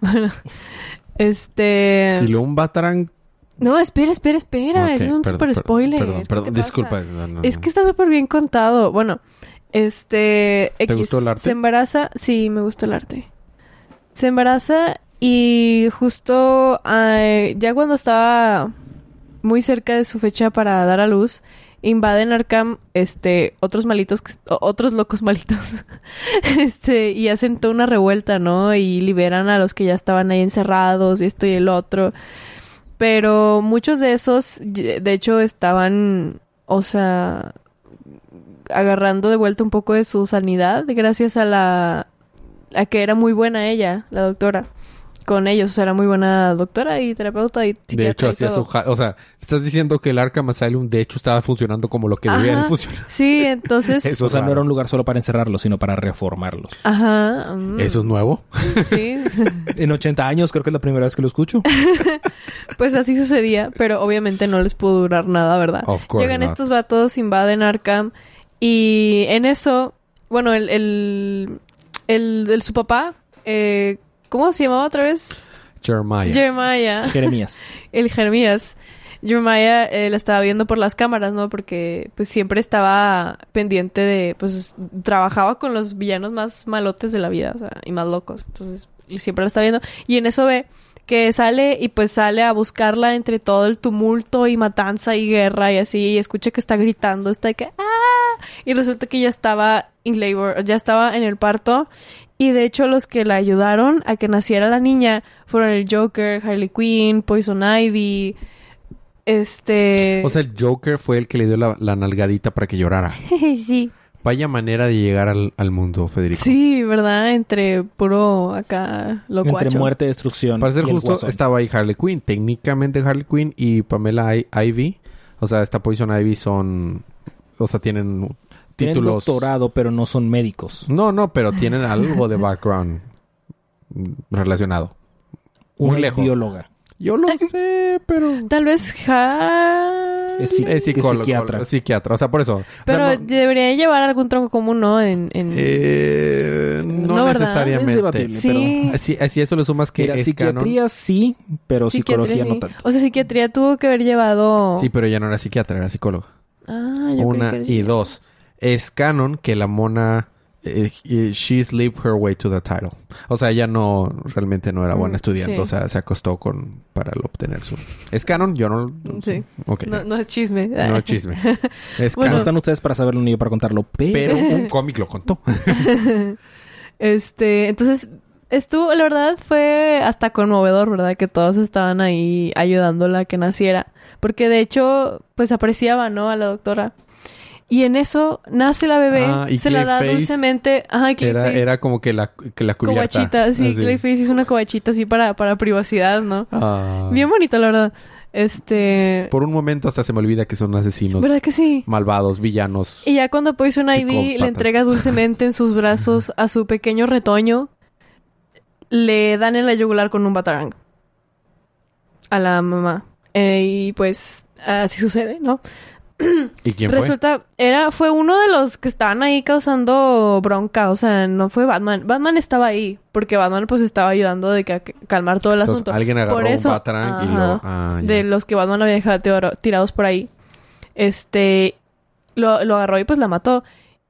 bueno, este... Y luego un Batarang... No, espera, espera, espera. Es un perdón, super per- spoiler. Perdón, ¿Qué perdón. te Disculpa. no, no, Es que está súper bien contado. Bueno, este... ¿Te X, gustó el arte? Se embaraza... Sí, me gustó el arte. Se embaraza y justo ay, ya cuando estaba muy cerca de su fecha para dar a luz, invaden Arkham este otros malitos otros locos malitos este y hacen toda una revuelta no y liberan a los que ya estaban ahí encerrados y esto y el otro. Pero muchos de esos de hecho estaban o sea agarrando de vuelta un poco de su sanidad gracias a la a que era muy buena ella la doctora con ellos. O sea, era muy buena doctora y terapeuta y De psiquiatra hecho, y hacía su... O sea, estás diciendo que el Arkham Asylum de hecho estaba funcionando como lo que debía de Ajá. funcionar. Sí, entonces... Eso o sea, no era un lugar solo para encerrarlos, sino para reformarlos. Ajá. mm, ¿Eso es nuevo? Sí. En 80 años creo que es la primera vez que lo escucho. Pues así sucedía, pero obviamente no les pudo durar nada, ¿verdad? Of course Llegan not. estos vatos, invaden Arkham y en eso, bueno, el, el, el, el- su papá, eh, ¿cómo se llamaba otra vez? Jeremiah. Jeremiah, Jeremías. el Jeremías. Jeremiah eh, la estaba viendo por las cámaras, ¿no? Porque pues siempre estaba pendiente de, pues trabajaba con los villanos más malotes de la vida, o sea, y más locos. Entonces, y siempre la está viendo. Y en eso ve que sale y pues sale a buscarla entre todo el tumulto y matanza y guerra y así, y escucha que está gritando, está de que ¡ah! Y resulta que ya estaba in labor, ya estaba en el parto. Y de hecho los que la ayudaron a que naciera la niña fueron el Joker, Harley Quinn, Poison Ivy, este... O sea, el Joker fue el que le dio la, la nalgadita para que llorara. sí. Vaya manera de llegar al, al mundo, Federico. Sí, ¿verdad? Entre puro acá locuacho. Entre muerte, destrucción. Para ser y justo, estaba ahí Harley Quinn. Técnicamente Harley Quinn y Pamela I- Ivy. O sea, esta Poison Ivy son... O sea, tienen Tienen títulos... doctorado, pero no son médicos. No, no, pero tienen algo de background relacionado. Muy Una lejos. bióloga. Yo lo sé, pero... Tal vez ja... Es psi- Es psicólogo, psiquiatra. es psiquiatra. O sea, por eso. O sea, Pero no- debería llevar algún tronco común, ¿no? En, en... Eh, no, No, ¿verdad? necesariamente. Es debatible, Sí. Así, así eso le sumas que Mira, es psiquiatría sí, pero Psiquiatría, psicología no tanto. O sea, psiquiatría tuvo que haber llevado... canon. Sí, pero ya no era psiquiatra, era psicóloga. Ah, yo Una creí que y era- dos. Es canon que la mona... eh, eh, she slipped her way to the title. O sea, ella no... Realmente no era buena Mm, estudiante. sí. O sea, se acostó con... Para obtener su... ¿Es canon? Yo no... Sí. Ok. No, no es chisme. No es chisme. Es Bueno. No canon. están ustedes para saberlo ni yo para contarlo, pero... Pero un cómic lo contó. Este, entonces, estuvo, la verdad, fue hasta conmovedor, ¿verdad? Que todos estaban ahí ayudándola a que naciera. Porque de hecho, pues apreciaba, ¿no? A la doctora. Y en eso nace la bebé, Ah, y se la da Clayface dulcemente. Ajá, y Era, Clayface. era como que la, que la cubierta. Covachita, sí, Así. Clayface hizo una covachita así para, para privacidad, ¿no? Ah. Bien bonito, la verdad. Este. Por un momento hasta se me olvida que son asesinos ¿Verdad que sí? malvados, villanos. Y ya cuando Poison Ivy le entrega dulcemente en sus brazos a su pequeño retoño, le dan en la yugular con un batarang. A la mamá. Eh, y pues así sucede, ¿no? ¿Y quién fue? Resulta, era, fue uno de los que estaban ahí causando bronca, o sea, no fue Batman. Batman estaba ahí, porque Batman pues estaba ayudando de que calmar todo el Entonces, asunto. alguien agarró Por eso- un batarang y lo... Ah, de los que Batman había dejado tirados por ahí. Este, lo, lo agarró y pues la mató.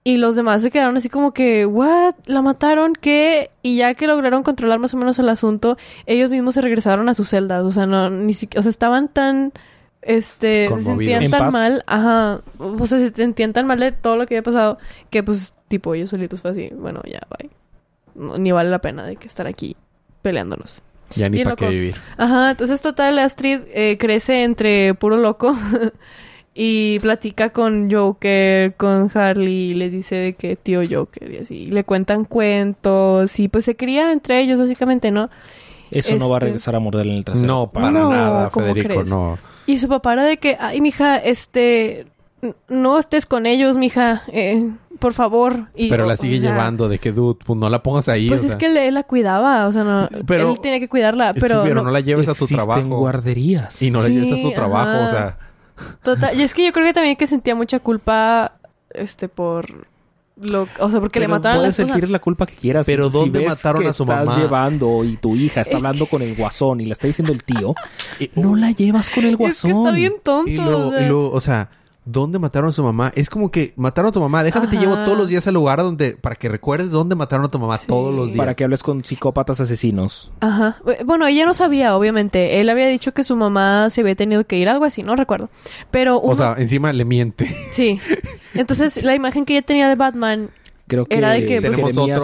Y los demás se quedaron así como que, ¿what? ¿La mataron? ¿Qué? Y ya que lograron controlar más o menos el asunto, ellos mismos se regresaron a sus celdas. O sea, no, ni siquiera, o sea, estaban tan, este, se sentían En tan paz. mal, ajá, o sea, se sentían tan mal de todo lo que había pasado, que pues, tipo, ellos solitos fue así, bueno, ya, bye. No, ni vale la pena de que estar aquí peleándonos. Ya ni para qué vivir. Ajá, entonces total Astrid eh, crece entre puro loco y platica con Joker, con Harley, y le dice de que tío Joker y así, y le cuentan cuentos y pues se cría entre ellos básicamente, ¿no? Eso no va a Este- regresar a morderle en el trasero. No, para No, nada, ¿cómo Federico, crees? no. Y su papá era de que, ay, mija, este, no estés con ellos, mija, eh, por favor. Y, Pero la sigue o sea, llevando de que, dude, pues no la pongas ahí. Pues o es sea. que él, él la cuidaba, o sea, no, Pero- él tenía que cuidarla, Sí, pero, pero no- no la lleves a tu Existen trabajo. guarderías. Y no la Sí, lleves a tu trabajo, ajá. o sea... Total, y es que yo creo que también que sentía mucha culpa, este, por lo, o sea, porque le Pero mataron a la puedes esposa. sentir la culpa que quieras. Pero Si ¿dónde ves mataron que a su estás mamá? llevando y tu hija está Es hablando con el guasón y le está diciendo el tío, no la llevas con el Es que guasón. está bien tonto. Y luego, o sea. y luego, o sea, ¿dónde mataron a su mamá? Es como que mataron a tu mamá. Déjame te Ajá. llevo todos los días al lugar donde... Para que recuerdes dónde mataron a tu mamá Sí. todos los días. Para que hables con psicópatas asesinos. Ajá. Bu- Bueno, ella no sabía, obviamente. Él había dicho que su mamá se había tenido que ir, algo así, no recuerdo. Pero uno... O sea, encima le miente. sí. Entonces, la imagen que ella tenía de Batman... Creo que, Era de que, pues- Jeremías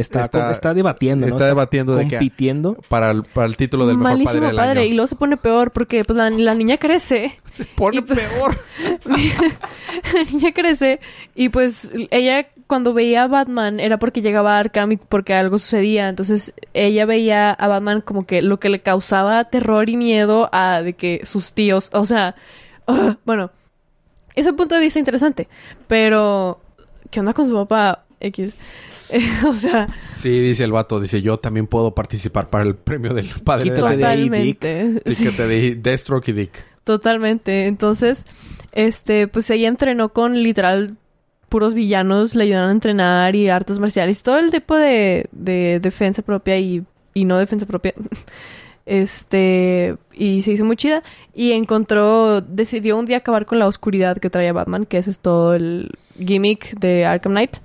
está, está- está debatiendo, ¿no? está debatiendo de que- compitiendo. para, el, para el título del mejor malísimo padre padre. del Y luego se pone peor porque pues, la, la niña crece. Se pone y- pues- peor. la niña crece y pues ella cuando veía a Batman era porque llegaba a Arkham y porque algo sucedía. Entonces ella veía a Batman como que lo que le causaba terror y miedo a de que sus tíos, o sea, bueno, es un punto de vista interesante. Pero, ¿qué onda con su papá X? o sea, Sí, dice el vato. Dice, yo también puedo participar para el premio del padre de Quítate la... de ahí, Dick. totalmente. Sí, sí. que te di Deathstroke y Dick. Totalmente. Entonces, este, pues ella entrenó con literal puros villanos, le ayudaron a entrenar y artes marciales, todo el tipo de, de defensa propia y, y no defensa propia. Este, y se hizo muy chida y encontró, decidió un día acabar con la oscuridad que traía Batman, que ese es todo el gimmick de Arkham Knight.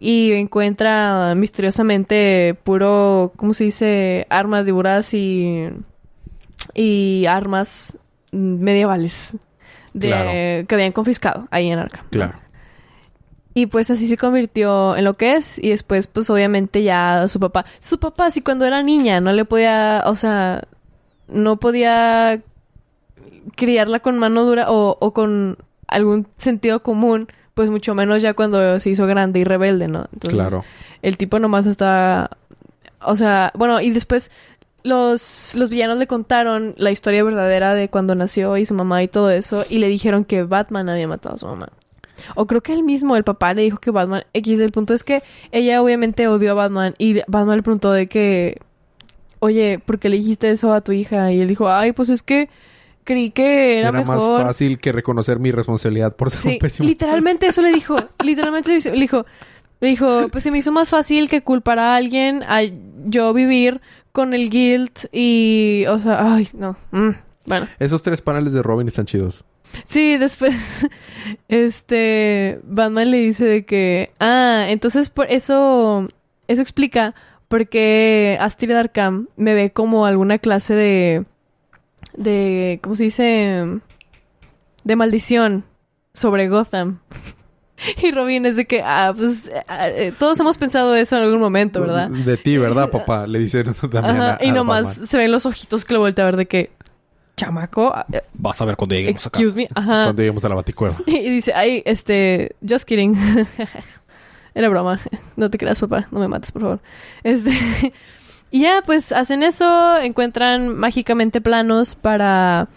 Y encuentra misteriosamente puro, ¿cómo se dice? Armaduras y, y armas medievales de, Claro. que habían confiscado ahí en Arkham. Claro. Y pues así se convirtió en lo que es. Y después, pues obviamente ya su papá. Su papá, si cuando era niña no le podía. O sea, no podía criarla con mano dura o, o con algún sentido común. Pues mucho menos ya cuando se hizo grande y rebelde, ¿no? Entonces, claro. el tipo nomás está. O sea, bueno, y después los, los villanos le contaron la historia verdadera de cuando nació y su mamá y todo eso. Y le dijeron que Batman había matado a su mamá. O creo que él mismo, el papá, le dijo que Batman. X, el punto es que ella obviamente odió a Batman. Y Batman le preguntó de que. Oye, ¿por qué le dijiste eso a tu hija? Y él dijo, ay, pues es que creí que era, Era, mejor. más fácil que reconocer mi responsabilidad por ser Sí, un pésimo... literalmente eso le dijo. Literalmente le dijo. Le dijo, pues se me hizo más fácil que culpar a alguien a yo vivir con el guilt y, o sea, ay, no. mm, bueno, Esos tres paneles de Robin están chidos. Sí, después, este, Batman le dice de que, ah, entonces por eso, eso explica por qué Astrid Arkham me ve como alguna clase de, de, ¿cómo se dice? De maldición sobre Gotham. Y Robin es de que, ah, pues ah, eh, todos hemos pensado eso en algún momento, ¿verdad? De ti, ¿verdad, papá? Le dice también Ajá, a- y nomás Batman. se ven los ojitos que lo voltea a ver de que, chamaco, ah, eh, Vas a ver cuando lleguemos a excuse casa. me, ajá. Cuando lleguemos a la baticueva. Y dice, ay, este, just kidding. Era broma. No te creas, papá. No me mates, por favor. Este. y ya, pues hacen eso. Encuentran mágicamente planos para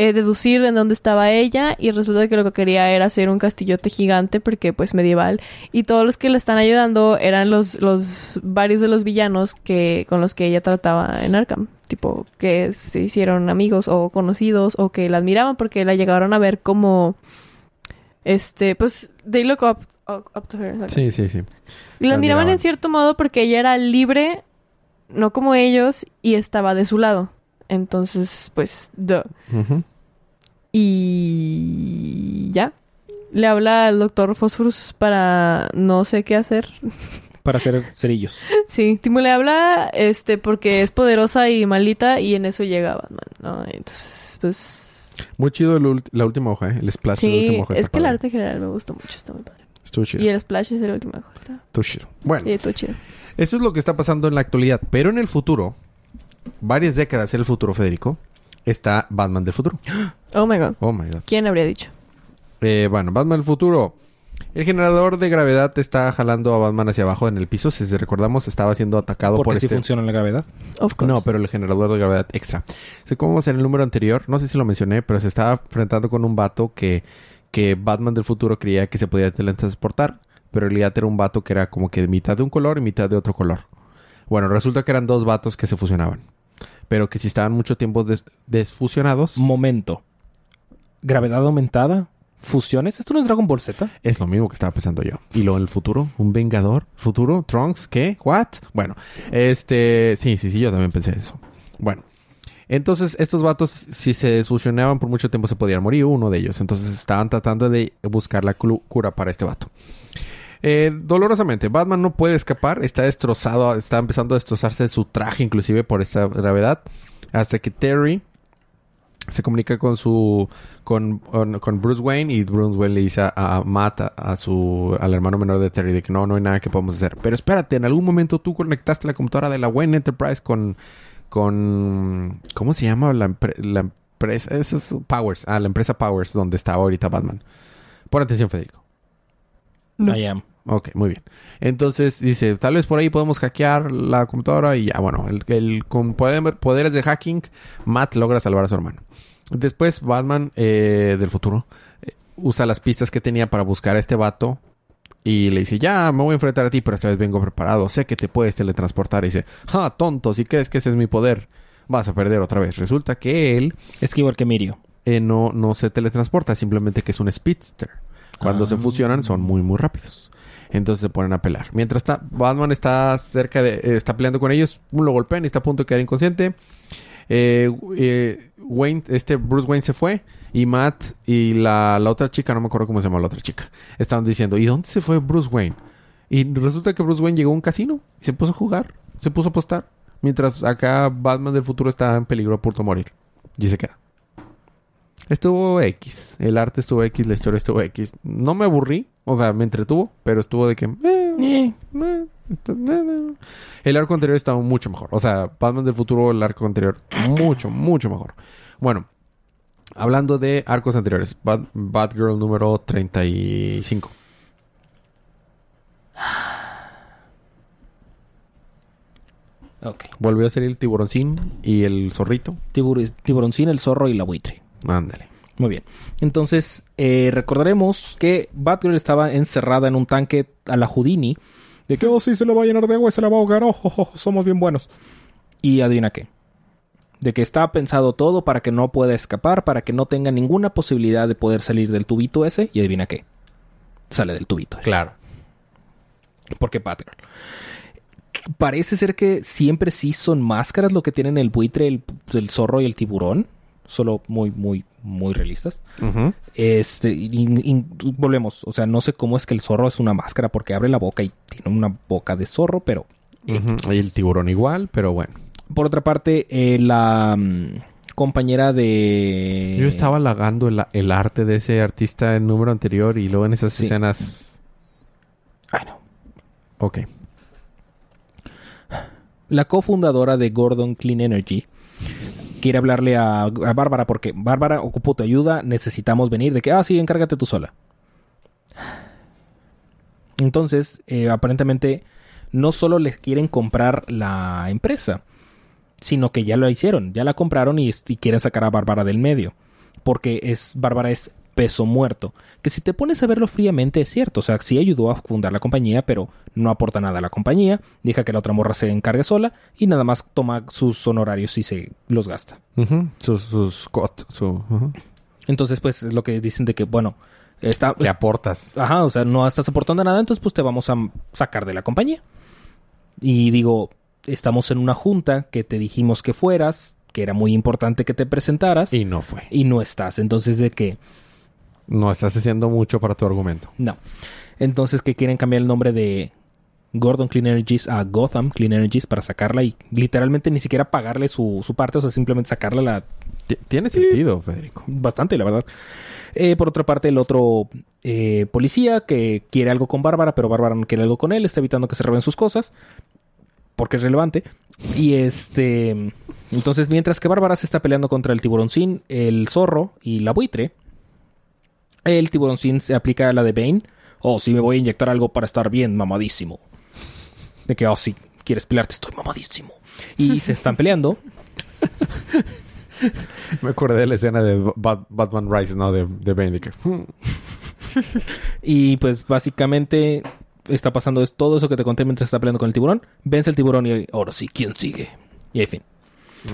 eh, deducir en dónde estaba ella. Y resulta que lo que quería era hacer un castillote gigante, porque pues medieval. Y todos los que le están ayudando eran los, los varios de los villanos que, con los que ella trataba en Arkham. Tipo, que se hicieron amigos o conocidos o que la admiraban porque la llegaron a ver como este, pues, they look up, up, to her. ¿sabes? Sí, sí, sí. Y la La admiraban admiraban. en cierto modo porque ella era libre, no como ellos, y estaba de su lado. Entonces, pues, duh. Y ya. Le habla al doctor Phosphorus para no sé qué hacer. Para hacer cerillos. Sí, Timo le habla este porque es poderosa y malita y en eso llega Batman, ¿no? Entonces, pues Muy chido el la última hoja, ¿eh? El splash de la sí, última hoja. es que el arte en general me gustó mucho, está muy padre. Estuvo chido. Y el splash es de la última hoja, está. Estuvo chido. Bueno, Sí, todo chido. eso es lo que está pasando en la actualidad. Pero en el futuro, varias décadas en el futuro, Federico, está Batman del futuro. Oh my god. Oh my god. ¿Quién habría dicho? Eh, bueno, Batman del futuro. El generador de gravedad está jalando a Batman hacia abajo en el piso. Si recordamos, estaba siendo atacado Porque por sí este... funciona la gravedad. Of course. No, pero el generador de gravedad extra. Se como en el número anterior, no sé si lo mencioné, pero se estaba enfrentando con un vato que, que Batman del futuro creía que se podía teletransportar, pero en realidad era un vato que era como que mitad de un color y mitad de otro color. Bueno, resulta que eran dos vatos que se fusionaban, pero que si estaban mucho tiempo des- desfusionados, Momento. Gravedad aumentada. Fusiones. ¿Esto no es Dragon Ball Z? es lo mismo que estaba pensando yo. Y en el futuro, un vengador, futuro, Trunks, ¿qué? ¿What? Bueno, este, sí, sí, sí, yo también pensé eso. Bueno, entonces estos vatos, si se desfusionaban por mucho tiempo, se podían morir uno de ellos. Entonces estaban tratando de buscar la cura para este vato. Eh, dolorosamente, Batman no puede escapar, está destrozado, está empezando a destrozarse su traje, inclusive por esta gravedad, hasta que Terry se comunica con su con, con, Bruce Wayne y Bruce Wayne le dice a, Matt, a, su al hermano menor de Terry de que no, no hay nada que podamos hacer. Pero espérate, en algún momento tú conectaste la computadora de la Wayne Enterprise con con ¿cómo se llama la empresa? Esa es Powers, ah, la empresa Powers donde está ahorita Batman. Pon atención, Federico. No. I am. Ok, muy bien. Entonces dice, tal vez por ahí podemos hackear la computadora y ya, bueno, el, el- con poder- poderes de hacking, Matt logra salvar a su hermano. Después Batman eh, del futuro eh, usa las pistas que tenía para buscar a este vato y le dice, ya, me voy a enfrentar a ti, pero esta vez vengo preparado, sé que te puedes teletransportar. Y dice, ja, tonto, si crees que ese es mi poder, vas a perder otra vez. Resulta que él Es que igual que Mirio. eh, no, no se teletransporta, simplemente que es un speedster. Cuando se Ah. fusionan son muy, muy rápidos. Entonces se ponen a pelear. Mientras está, Batman está cerca de... eh, está peleando con ellos, uno lo golpean y está a punto de quedar inconsciente. Eh, eh, Wayne, este Bruce Wayne se fue y Matt y la, la otra chica, no me acuerdo cómo se llama la otra chica, estaban diciendo, ¿y dónde se fue Bruce Wayne? Y resulta que Bruce Wayne llegó a un casino y se puso a jugar, se puso a apostar, mientras acá Batman del futuro está en peligro a punto de morir. Y se queda. Estuvo X. El arte estuvo X, la historia estuvo X. No me aburrí, o sea, me entretuvo, pero estuvo de que... eh, Eh, eh. El arco anterior estaba mucho mejor. O sea, Batman del futuro, el arco anterior, mucho, mucho mejor. Bueno, hablando de arcos anteriores, Bat- Batgirl número 35. ok. Volvió a salir el tiburoncín y el zorrito. Tibur- tiburoncín, el zorro y la buitre. Ándale. Muy bien. Entonces, eh, recordaremos que Batgirl estaba encerrada en un tanque a la Houdini. De que, oh, sí, se le va a llenar de agua y se la va a ahogar. Oh, oh, oh, somos bien buenos. Y adivina qué. De que está pensado todo para que no pueda escapar, para que no tenga ninguna posibilidad de poder salir del tubito ese. Y adivina qué. Sale del tubito ese. Claro. Porque Batgirl. Parece ser que siempre sí son máscaras lo que tienen el buitre, el, el zorro y el tiburón. Solo muy, muy, muy realistas. Este, volvemos. O sea, no sé cómo es que el zorro es una máscara porque abre la boca y tiene una boca de zorro, pero. Y el tiburón igual, pero bueno. Por otra parte, eh, la mm, compañera de. Yo estaba halagando el, el arte de ese artista en número anterior y luego en esas Sí. escenas... Ay, no. Ok. La cofundadora de Gordon Clean Energy quiere hablarle a, a Bárbara porque Bárbara ocupó tu ayuda, necesitamos venir de que, ah, sí, encárgate tú sola. Entonces, eh, aparentemente, no solo les quieren comprar la empresa, sino que ya lo hicieron, ya la compraron y, y quieren sacar a Bárbara del medio. Porque es, Bárbara es peso muerto. Que si te pones a verlo fríamente es cierto, o sea, sí ayudó a fundar la compañía, pero no aporta nada a la compañía, deja que la otra morra se encargue sola y nada más toma sus honorarios y se los gasta. Ujú. Sus, su... Entonces, pues es lo que dicen de que, bueno, está... ¿Qué aportas? Ajá, o sea, no estás aportando nada, entonces pues te vamos a sacar de la compañía. Y digo, estamos en una junta que te dijimos que fueras, que era muy importante que te presentaras y, Y no fue. no estás. Entonces, de que, No estás haciendo mucho para tu argumento. no. Entonces, que quieren cambiar el nombre de Gordon Clean Energies a Gotham Clean Energies para sacarla y literalmente ni siquiera pagarle su, su parte, o sea, simplemente sacarla la Ti- Tiene sentido, Federico. Bastante, la verdad. Eh, por otra parte, el otro eh, policía que quiere algo con Bárbara, pero Bárbara no quiere algo con él, está evitando que se roben sus cosas, porque es relevante. Y este. Entonces, mientras que Bárbara se está peleando contra el tiburoncín, el zorro y la buitre, el tiburoncín se aplica a la de Bane. Oh, sí, me voy a inyectar algo para estar bien mamadísimo. De que, oh, sí, quieres pelearte, estoy mamadísimo. Y se están peleando. Me acordé de la escena de Bat- Batman Rise, ¿no? De, de Bane. que, "Hmm". Y pues básicamente está pasando es todo eso que te conté mientras está peleando con el tiburón. Vence el tiburón y ahora sí, ¿quién sigue? Y en fin.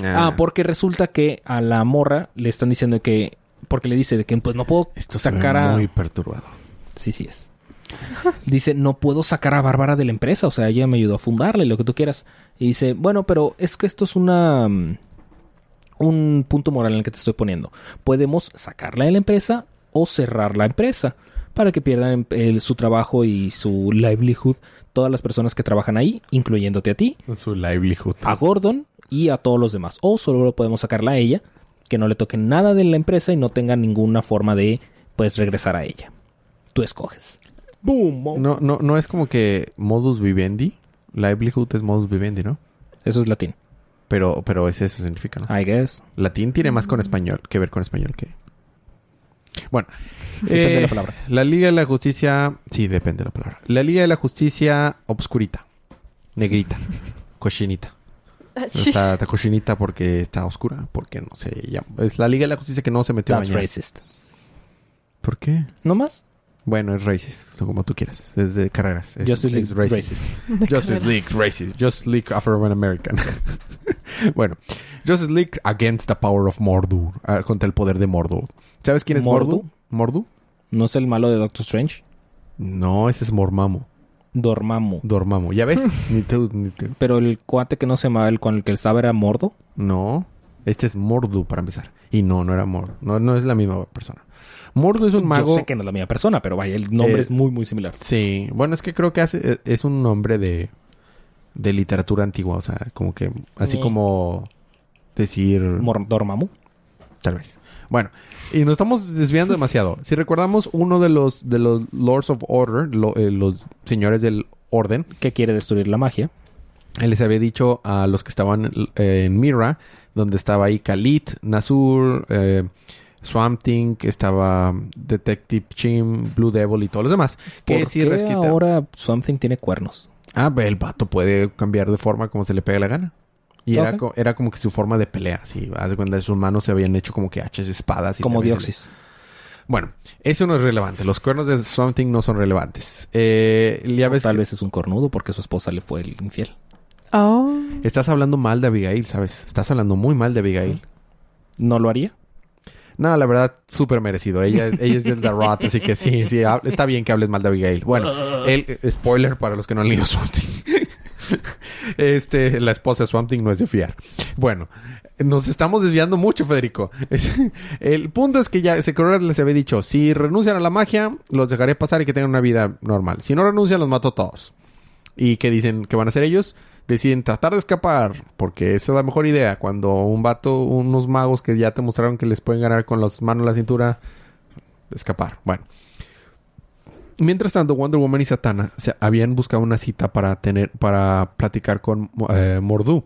Ah, porque resulta que a la morra le están diciendo que... Porque le dice de que pues no puedo Esto se ve sacar a... muy perturbador. Sí, sí es. Dice, no puedo sacar a Bárbara de la empresa. O sea, ella me ayudó a fundarla y lo que tú quieras. Y dice, bueno, pero es que esto es una... mm, Un punto moral en el que te estoy poniendo. Podemos sacarla de la empresa o cerrar la empresa para que pierdan el- su trabajo y su livelihood todas las personas que trabajan ahí, incluyéndote a ti, Su livelihood. a Gordon y a todos los demás. O solo podemos sacarla a ella, que no le toque nada de la empresa y no tenga ninguna forma de, pues, regresar a ella. Tú escoges. ¡Boom! No, no, no es como que modus vivendi. Livelihood es modus vivendi, ¿no? Eso es latín. Pero, pero es eso significa, ¿no? I guess. Latín tiene más con español que ver con español que. Bueno. Depende de eh, la palabra. La Liga de la Justicia... Sí, depende de la palabra. La Liga de la Justicia obscurita. Negrita. Cochinita. Está, está cochinita porque está oscura. Porque no sé. Ya, es la Liga de la Justicia que no se metió a That's bañar. racist. ¿Por qué? ¿No más? Bueno, es racist. Como tú quieras. Es de carreras. Es, Justice es League racist. Justice League racist. Justice League Afro-American. bueno. Justice League against the power of Mordu. ah, contra el poder de Mordu. ¿Sabes quién es Mordu? ¿Mordu? ¿Mordu? ¿No es el malo de Doctor Strange? No, ese es Mormamo. Dormammu. Dormamo. ¿Ya ves? ni tú, ni. Pero el cuate que no se llamaba el con el que estaba era Mordo. No. Este es Mordu para empezar. Y no, no era Mordu. No, no es la misma persona. Mordu es un mago. Yo sé que no es la misma persona, pero vaya, el nombre Eh, es muy, muy similar. Sí. Bueno, es que creo que hace, eh, es un nombre de, de literatura antigua. O sea, como que... Así Eh. como decir... Dormammu. Tal vez. Bueno, y nos estamos desviando demasiado. Si recordamos, uno de los, de los Lords of Order, lo- eh, los señores del orden, que quiere destruir la magia. él les había dicho a los que estaban eh, en Mira, donde estaba ahí Khalid, Nazur, eh, Swamp Thing, estaba Detective Chim, Blue Devil y todos los demás. Que ¿Por qué resquita- ahora Something tiene cuernos? Ah, el vato puede cambiar de forma como se le pega la gana. Y era, co- era como que su forma de pelea, así. Haz de cuenta, sus manos se habían hecho como que hachas, espadas. Y Como Dioxis. Bueno, eso no es relevante. Los cuernos de Something no son relevantes. Eh, ya ves Tal que vez es un cornudo porque su esposa le fue el infiel. Oh. estás hablando mal de Abigail, ¿sabes? Estás hablando muy mal de Abigail. ¿No lo haría? No, la verdad, súper merecido. Ella, ella es del The Rot, así que sí, sí, está bien que hables mal de Abigail. Bueno, el eh, spoiler para los que no han leído Swamp Thing. este, la esposa de Swamp Thing no es de fiar. Bueno, nos estamos desviando mucho, Federico. El punto es que ya Secret les había dicho, si renuncian a la magia, los dejaré pasar y que tengan una vida normal. Si no renuncian, los mato a todos. ¿Y qué dicen que van a hacer ellos? Deciden tratar de escapar, porque esa es la mejor idea. Cuando un vato, unos magos que ya te mostraron que les pueden ganar con las manos en la cintura, escapar. Bueno. Mientras tanto, Wonder Woman y Satana habían buscado una cita para tener, para platicar con eh, Mordu,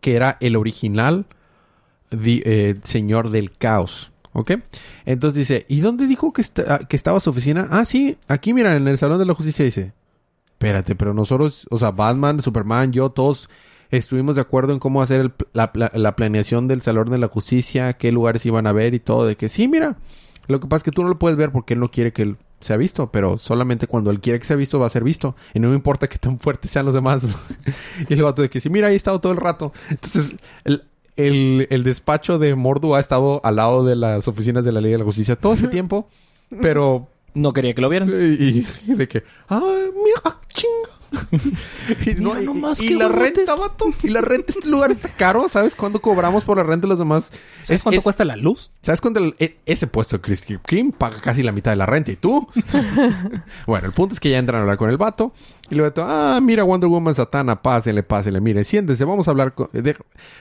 que era el original eh, señor del caos. ¿Ok? Entonces dice, ¿y dónde dijo que, esta- que estaba su oficina? Ah, sí, aquí mira, en el Salón de la Justicia dice. Espérate, pero nosotros, o sea, Batman, Superman, yo, todos estuvimos de acuerdo en cómo hacer la, pla- la planeación del Salón de la Justicia, qué lugares iban a ver y todo, de que sí, mira. Lo que pasa es que tú no lo puedes ver porque él no quiere que él sea visto, pero solamente cuando él quiere que sea visto va a ser visto. Y no me importa que tan fuertes sean los demás. y el vato de que sí, mira, ahí he estado todo el rato. Entonces, el, el, el despacho de Mordu ha estado al lado de las oficinas de la Ley de la Justicia todo ese tiempo, pero No quería que lo vieran. y, y de que, ¡ay, mira, chinga! y, no, Mira y- qué la renta, vato. Y la renta, este lugar está caro. ¿Sabes cuándo cobramos por la renta de los demás? ¿Sabes Es- cuánto es- cuesta la luz? ¿Sabes cuánto el- e- ese puesto de Krispy Kreme paga casi la mitad de la renta? ¿Y tú? bueno, el punto es que ya entran a hablar con el vato. Y el vato, ah, mira Wonder Woman Satana, pásenle, pásenle. Miren, siéntense, vamos a hablar con... de-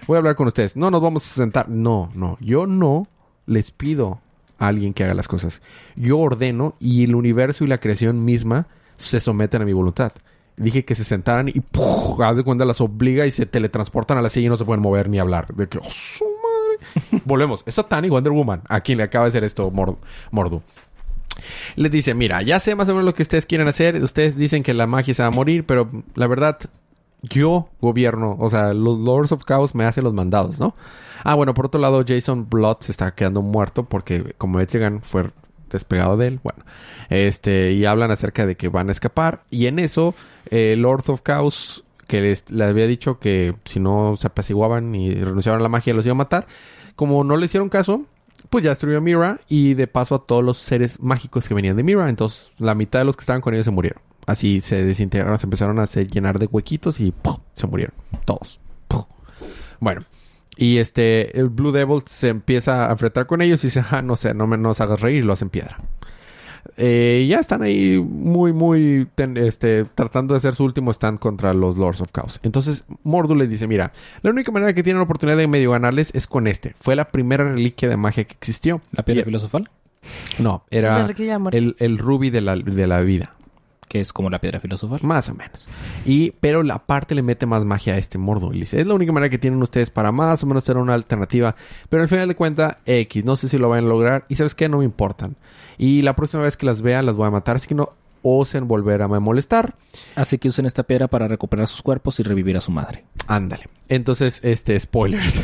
voy a hablar con ustedes. No nos vamos a sentar. No, no. Yo no les pido a alguien que haga las cosas. Yo ordeno y el universo y la creación misma se someten a mi voluntad. Dije que se sentaran y ¡puf! haz de cuenta las obliga y se teletransportan a la silla y no se pueden mover ni hablar. De que, ¡oh, su madre! Volvemos. Es Satana y Wonder Woman. A quien le acaba de hacer esto Mor- Mordu. Les dice, mira, ya sé más o menos lo que ustedes quieren hacer. Ustedes dicen que la magia se va a morir, pero la verdad, yo gobierno. O sea, los Lords of Chaos me hacen los mandados, ¿no? Ah, bueno, por otro lado, Jason Blood se está quedando muerto porque como Etrigan fue despegado de él, bueno, este, y hablan acerca de que van a escapar. Y en eso, eh, Lord of Chaos, que les, les había dicho que si no se apaciguaban y renunciaban a la magia, los iba a matar. Como no le hicieron caso, pues ya destruyó a Mira y de paso a todos los seres mágicos que venían de Mira. Entonces, la mitad de los que estaban con ellos se murieron. Así se desintegraron, se empezaron a hacer- llenar de huequitos y ¡pum! se murieron. Todos. ¡Pum! Bueno. Y este, el Blue Devil se empieza a enfrentar con ellos y dice, ah, no sé, no me nos hagas reír y lo hacen piedra. Eh, ya están ahí muy, muy ten- este, tratando de hacer su último stand contra los Lords of Chaos. Entonces Mordu les dice, mira, la única manera que tienen la oportunidad de medio ganarles es con este. Fue la primera reliquia de magia que existió. ¿La piedra Y- filosofal? No, era el, el rubí de la, de la vida. Que es como la piedra filosofal. Más o menos. Y, pero la parte le mete más magia a este mordo. Y dice, es la única manera que tienen ustedes para más o menos tener una alternativa. Pero al final de cuentas, X. No sé si lo van a lograr. Y sabes qué, no me importan. Y la próxima vez que las vea, las voy a matar. Así que no osen volver a me molestar. Así que usen esta piedra para recuperar sus cuerpos y revivir a su madre. Ándale. Entonces, este, spoilers.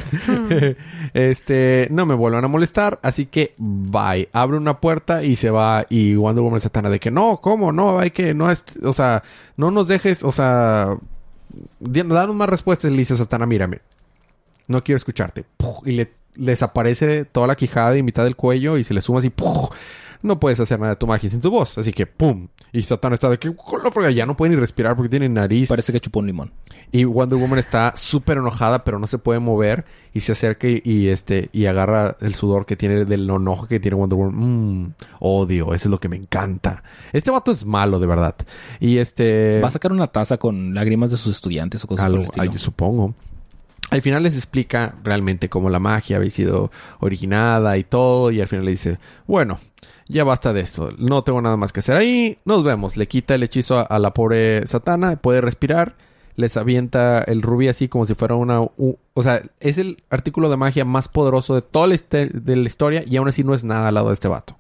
este, no me vuelvan a molestar. Así que, bye. Abre una puerta y se va. Y Wonder Woman Satana de que, no, ¿cómo? No, hay que, no es, o sea, no nos dejes, o sea, danos más respuestas. Le dice Satana, mírame. No quiero escucharte. Puf, Y le desaparece toda la quijada y mitad del cuello y se le suma así. ¡puf! No puedes hacer nada de tu magia sin tu voz. Así que, ¡pum! Y Satana está de que, ya no puede ni respirar porque tiene nariz. Parece que chupó un limón. Y Wonder Woman está súper enojada, pero no se puede mover. Y se acerca y, y, este y agarra el sudor que tiene del enojo que tiene Wonder Woman. Mmm, odio, eso es lo que me encanta. Este vato es malo, de verdad. Y este. Va a sacar una taza con lágrimas de sus estudiantes o cosas algo, por el estilo. ay, yo supongo. Al final les explica realmente cómo la magia había sido originada y todo. Y al final le dice: Bueno, ya basta de esto. No tengo nada más que hacer ahí. Nos vemos. Le quita el hechizo a, a la pobre Satana. Puede respirar. Les avienta el rubí así como si fuera una... u- o sea, es el artículo de magia más poderoso de toda la, histe- de la historia. Y aún así no es nada al lado de este vato.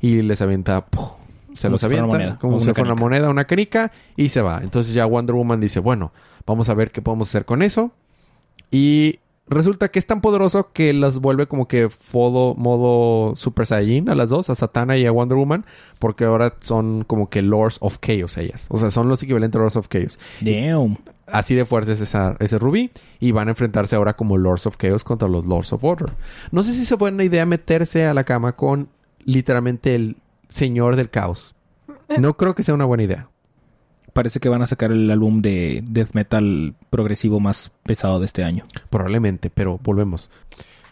Y les avienta... ¡puf! Se Como los avienta moneda, como si fuera una moneda, una canica. Y se va. Entonces ya Wonder Woman dice... Bueno, vamos a ver qué podemos hacer con eso. Y resulta que es tan poderoso que las vuelve como que fodo, modo Super Saiyajin a las dos, a Satana y a Wonder Woman, porque ahora son como que Lords of Chaos ellas. O sea, son los equivalentes a Lords of Chaos. Damn. Así de fuerza es esa- ese rubí y van a enfrentarse ahora como Lords of Chaos contra los Lords of Order. No sé si se buena idea meterse a la cama con literalmente el señor del caos. No creo que sea una buena idea. Parece que van a sacar el álbum de death metal progresivo más pesado de este año. Probablemente, pero volvemos.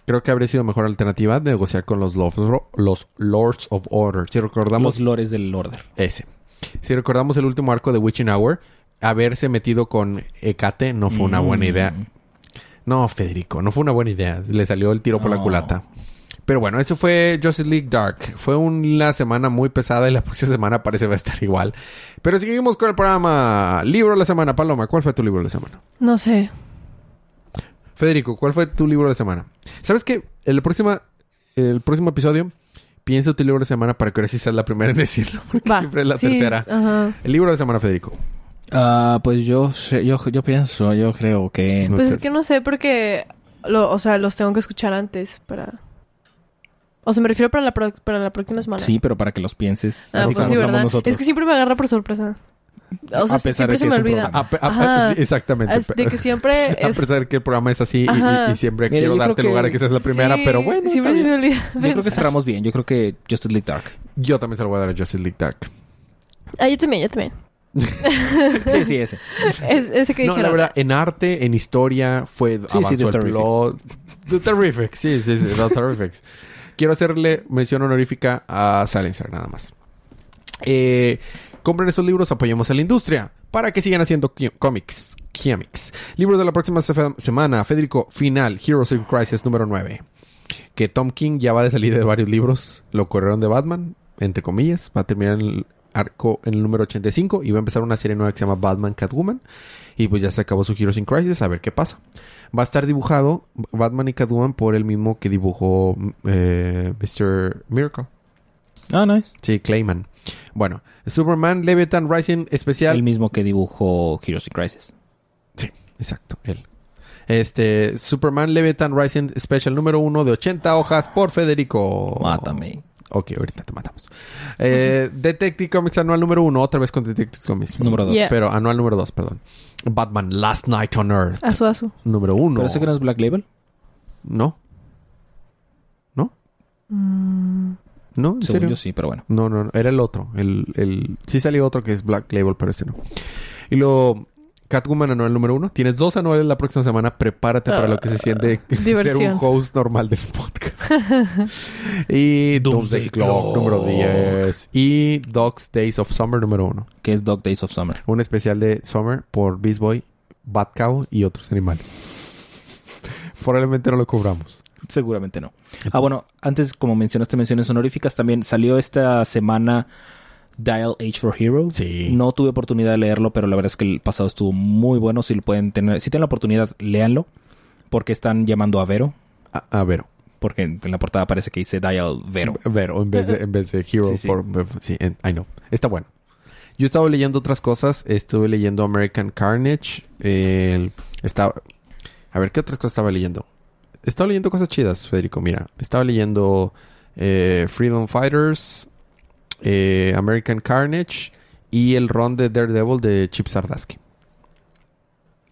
Creo que habría sido mejor alternativa negociar con los, Lords- los Lords of Order. Si recordamos Los lores del Order. ese. Si recordamos el último arco de Witching Hour, haberse metido con Hecate no fue una buena Mm. idea. No, Federico, no fue una buena idea. Le salió el tiro por la culata. Pero bueno, eso fue Justice League Dark. Fue una semana muy pesada y la próxima semana parece va a estar igual. Pero seguimos con el programa Libro de la Semana. Paloma, ¿cuál fue tu libro de la semana? No sé. Federico, ¿cuál fue tu libro de la semana? ¿Sabes qué? El próximo, el próximo episodio piensa tu libro de semana para que ahora sí seas la primera en decirlo. Porque Va. siempre es la Sí, tercera. Ajá. El libro de la semana, Federico. Ah, pues yo, sé- yo, yo pienso, yo creo que... No Pues es que no sé porque... Lo, o sea, los tengo que escuchar antes para... O sea, me refiero para la, pro- para la próxima semana. Sí, pero para que los pienses. Ah, así pues como sí, estamos ¿verdad? nosotros. Es que siempre me agarra por sorpresa. O sea, A pesar siempre de se que me es un olvida. A a sí, exactamente. Es de que siempre A es... pesar de que el programa es así y- y, Ajá. y siempre Mira, quiero darte que- lugar a que seas la primera, Sí, pero bueno. Siempre se me olvida Yo creo que cerramos bien. Yo creo que Justice League Dark. Yo también se lo voy a dar a Justice League Dark. Ah, yo también, yo también. Sí, sí, ese. Es, ese que No, dijeron. la verdad, en arte, en historia, fue sí, avanzó The el Terrifics. plot. The Terrifics. Sí, sí, sí, The Terrifics. Quiero hacerle mención honorífica a Silencer, nada más. Eh, compren estos libros, apoyemos a la industria para que sigan haciendo cómics. Comics. Libros de la próxima se- semana. Federico, final. Heroes in Crisis número 9. Que Tom King ya va de salida de varios libros. Lo corrieron de Batman, entre comillas. Va a terminar arco en el número 85 y va a empezar una serie nueva que se llama Batman Catwoman. Y pues ya se acabó su Heroes in Crisis, a ver qué pasa. Va a estar dibujado Batman y Catwoman por el mismo que dibujó eh, Mr. Miracle. Ah, nice. Sí, Clayman. Bueno, Superman Leviathan Rising especial. El mismo que dibujó Heroes in Crisis. Sí, exacto, él. Este, Superman Leviathan Rising Special número uno de 80 hojas por Federico. Mátame. Ok, ahorita te matamos. Eh, Detective Comics anual número uno, otra vez con Detective Comics. Número dos. Yeah. Pero anual número dos, perdón. Batman Last Night on Earth. Asu, asu. Número uno. ¿Pero ese que no es Black Label? No. ¿No? ¿No? ¿En Según serio? yo sí, pero bueno. No, no, no, era el otro. El, el... Sí salió otro que es Black Label, pero este no. Y luego, Catwoman anual número uno. Tienes dos anuales la próxima semana. Prepárate para lo que se siente ser un host normal del podcast. y Doomsday Clock número 10. Y Dog's Days of Summer número uno. Que es Dog Days of Summer. Un especial de Summer por Beast Boy, Bat Cow y otros animales. Probablemente no lo cobramos. Seguramente no. Ah, bueno, antes, como mencionaste menciones honoríficas, también salió esta semana Dial Age for Heroes. Sí. No tuve oportunidad de leerlo, pero la verdad es que el pasado estuvo muy bueno. Si lo pueden tener, si tienen la oportunidad, léanlo. Porque están llamando a Vero. A, a Vero. Porque en la portada parece que dice Dial Vero. Vero, en vez de, en vez de Hero. Sí, sí. por- sí, en- I know. Está bueno. Yo estaba leyendo otras cosas. Estuve leyendo American Carnage. el- estaba... A ver, ¿qué otras cosas estaba leyendo? Estaba leyendo cosas chidas, Federico. Mira, estaba leyendo eh, Freedom Fighters, eh, American Carnage y el run de Daredevil de Chip Sardasky.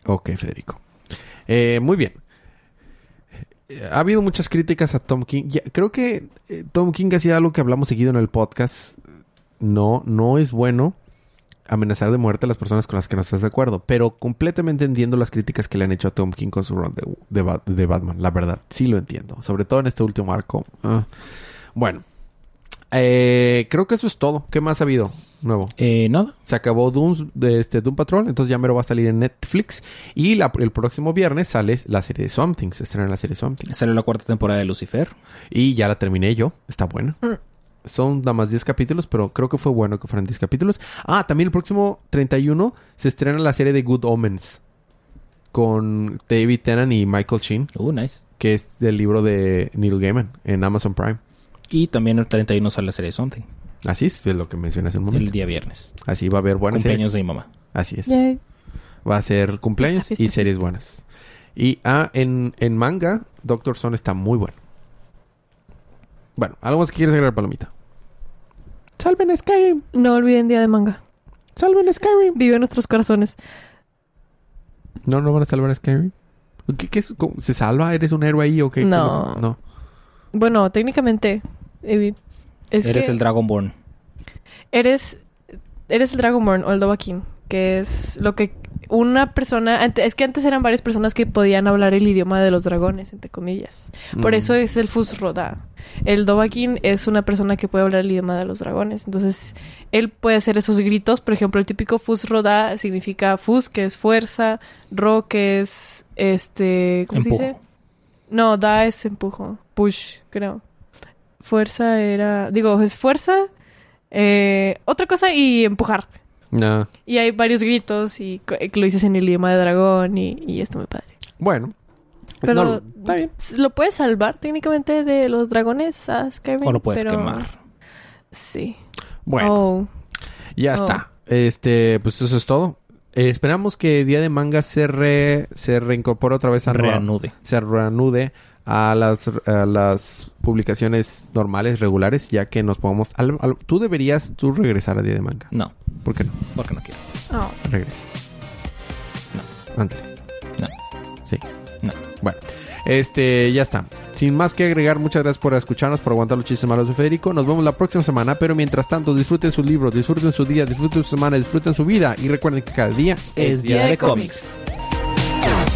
Ok, Federico. Eh, muy bien. Ha habido muchas críticas a Tom King. Creo que eh, Tom King hacía algo que hablamos seguido en el podcast. No, no es bueno amenazar de muerte a las personas con las que no estás de acuerdo. Pero completamente entiendo las críticas que le han hecho a Tom King con su run de Batman. La verdad, sí lo entiendo. Sobre todo en este último arco. Ah. Bueno. Eh, creo que eso es todo. ¿Qué más ha habido nuevo? Eh, nada. Se acabó Doom, de este Doom Patrol, entonces ya mero va a salir en Netflix. Y la- el próximo viernes sale la serie de Something, se estrena la serie de Something. Salió la cuarta temporada de Lucifer. Y ya la terminé yo, está buena. Mm. Son nada más 10 capítulos, pero creo que fue bueno que fueran 10 capítulos. Ah, también el próximo 31 se estrena la serie de Good Omens. Con David Tennant y Michael Sheen, Uh, nice. que es del libro de Neil Gaiman en Amazon Prime. Y también el 31 sale la serie Something. Así es, es lo que mencioné hace un momento. El día viernes. Así va a haber buenas Cumpleaños series. de mi mamá. Así es. Yay. Va a ser cumpleaños Fiesta, y series buenas. Y ah, en, en manga, Doctor Stone está muy bueno. Bueno, ¿algo más que quieres agregar, Palomita? ¡Salven Skyrim! No olviden Día de Manga. ¡Salven Skyrim! Vive en nuestros corazones. ¿No, no van a salvar a Skyrim? ¿Qué, qué. ¿Se salva? ¿Eres un héroe ahí o qué? ¿Qué es lo No. No. Bueno, técnicamente. Es Eres que el Dragonborn. eres, eres el Dragonborn o el Dovahkiin, que es lo que una persona... Es que antes eran varias personas que podían hablar el idioma de los dragones, entre comillas. Por Mm. eso es el Fusroda. El Dovahkiin es una persona que puede hablar el idioma de los dragones. Entonces, él puede hacer esos gritos. Por ejemplo, el típico Fusroda significa Fus, que es fuerza, Ro, que es este. ¿Cómo Empujo. se dice? No, Da es empujo. Push, creo. Fuerza era. Digo, es fuerza. eh, otra cosa y empujar. No. Y hay varios gritos y que lo dices en el idioma de dragón y, y está muy padre. Bueno. Pero No, está bien. lo puedes salvar técnicamente de los dragones a Skyrim. O lo puedes pero- quemar. Sí. Bueno, Oh. ya oh. está. Este, pues eso es todo. Eh, esperamos que Día de Manga se, re, se reincorpore otra vez a Reanude. se reanude a las, a las publicaciones normales, regulares, ya que nos podamos... al- al- tú deberías tú regresar a Día de Manga. No, ¿Por qué no? porque no quiero. Oh. Regresa. No. Ándale. No. Sí. No. Bueno, este, ya está. Sin más que agregar, muchas gracias por escucharnos, por aguantar los chistes malos de Federico. Nos vemos la próxima semana, pero mientras tanto, disfruten sus libros, disfruten su día, disfruten su semana, disfruten su vida y recuerden que cada día Es día de cómics. cómics.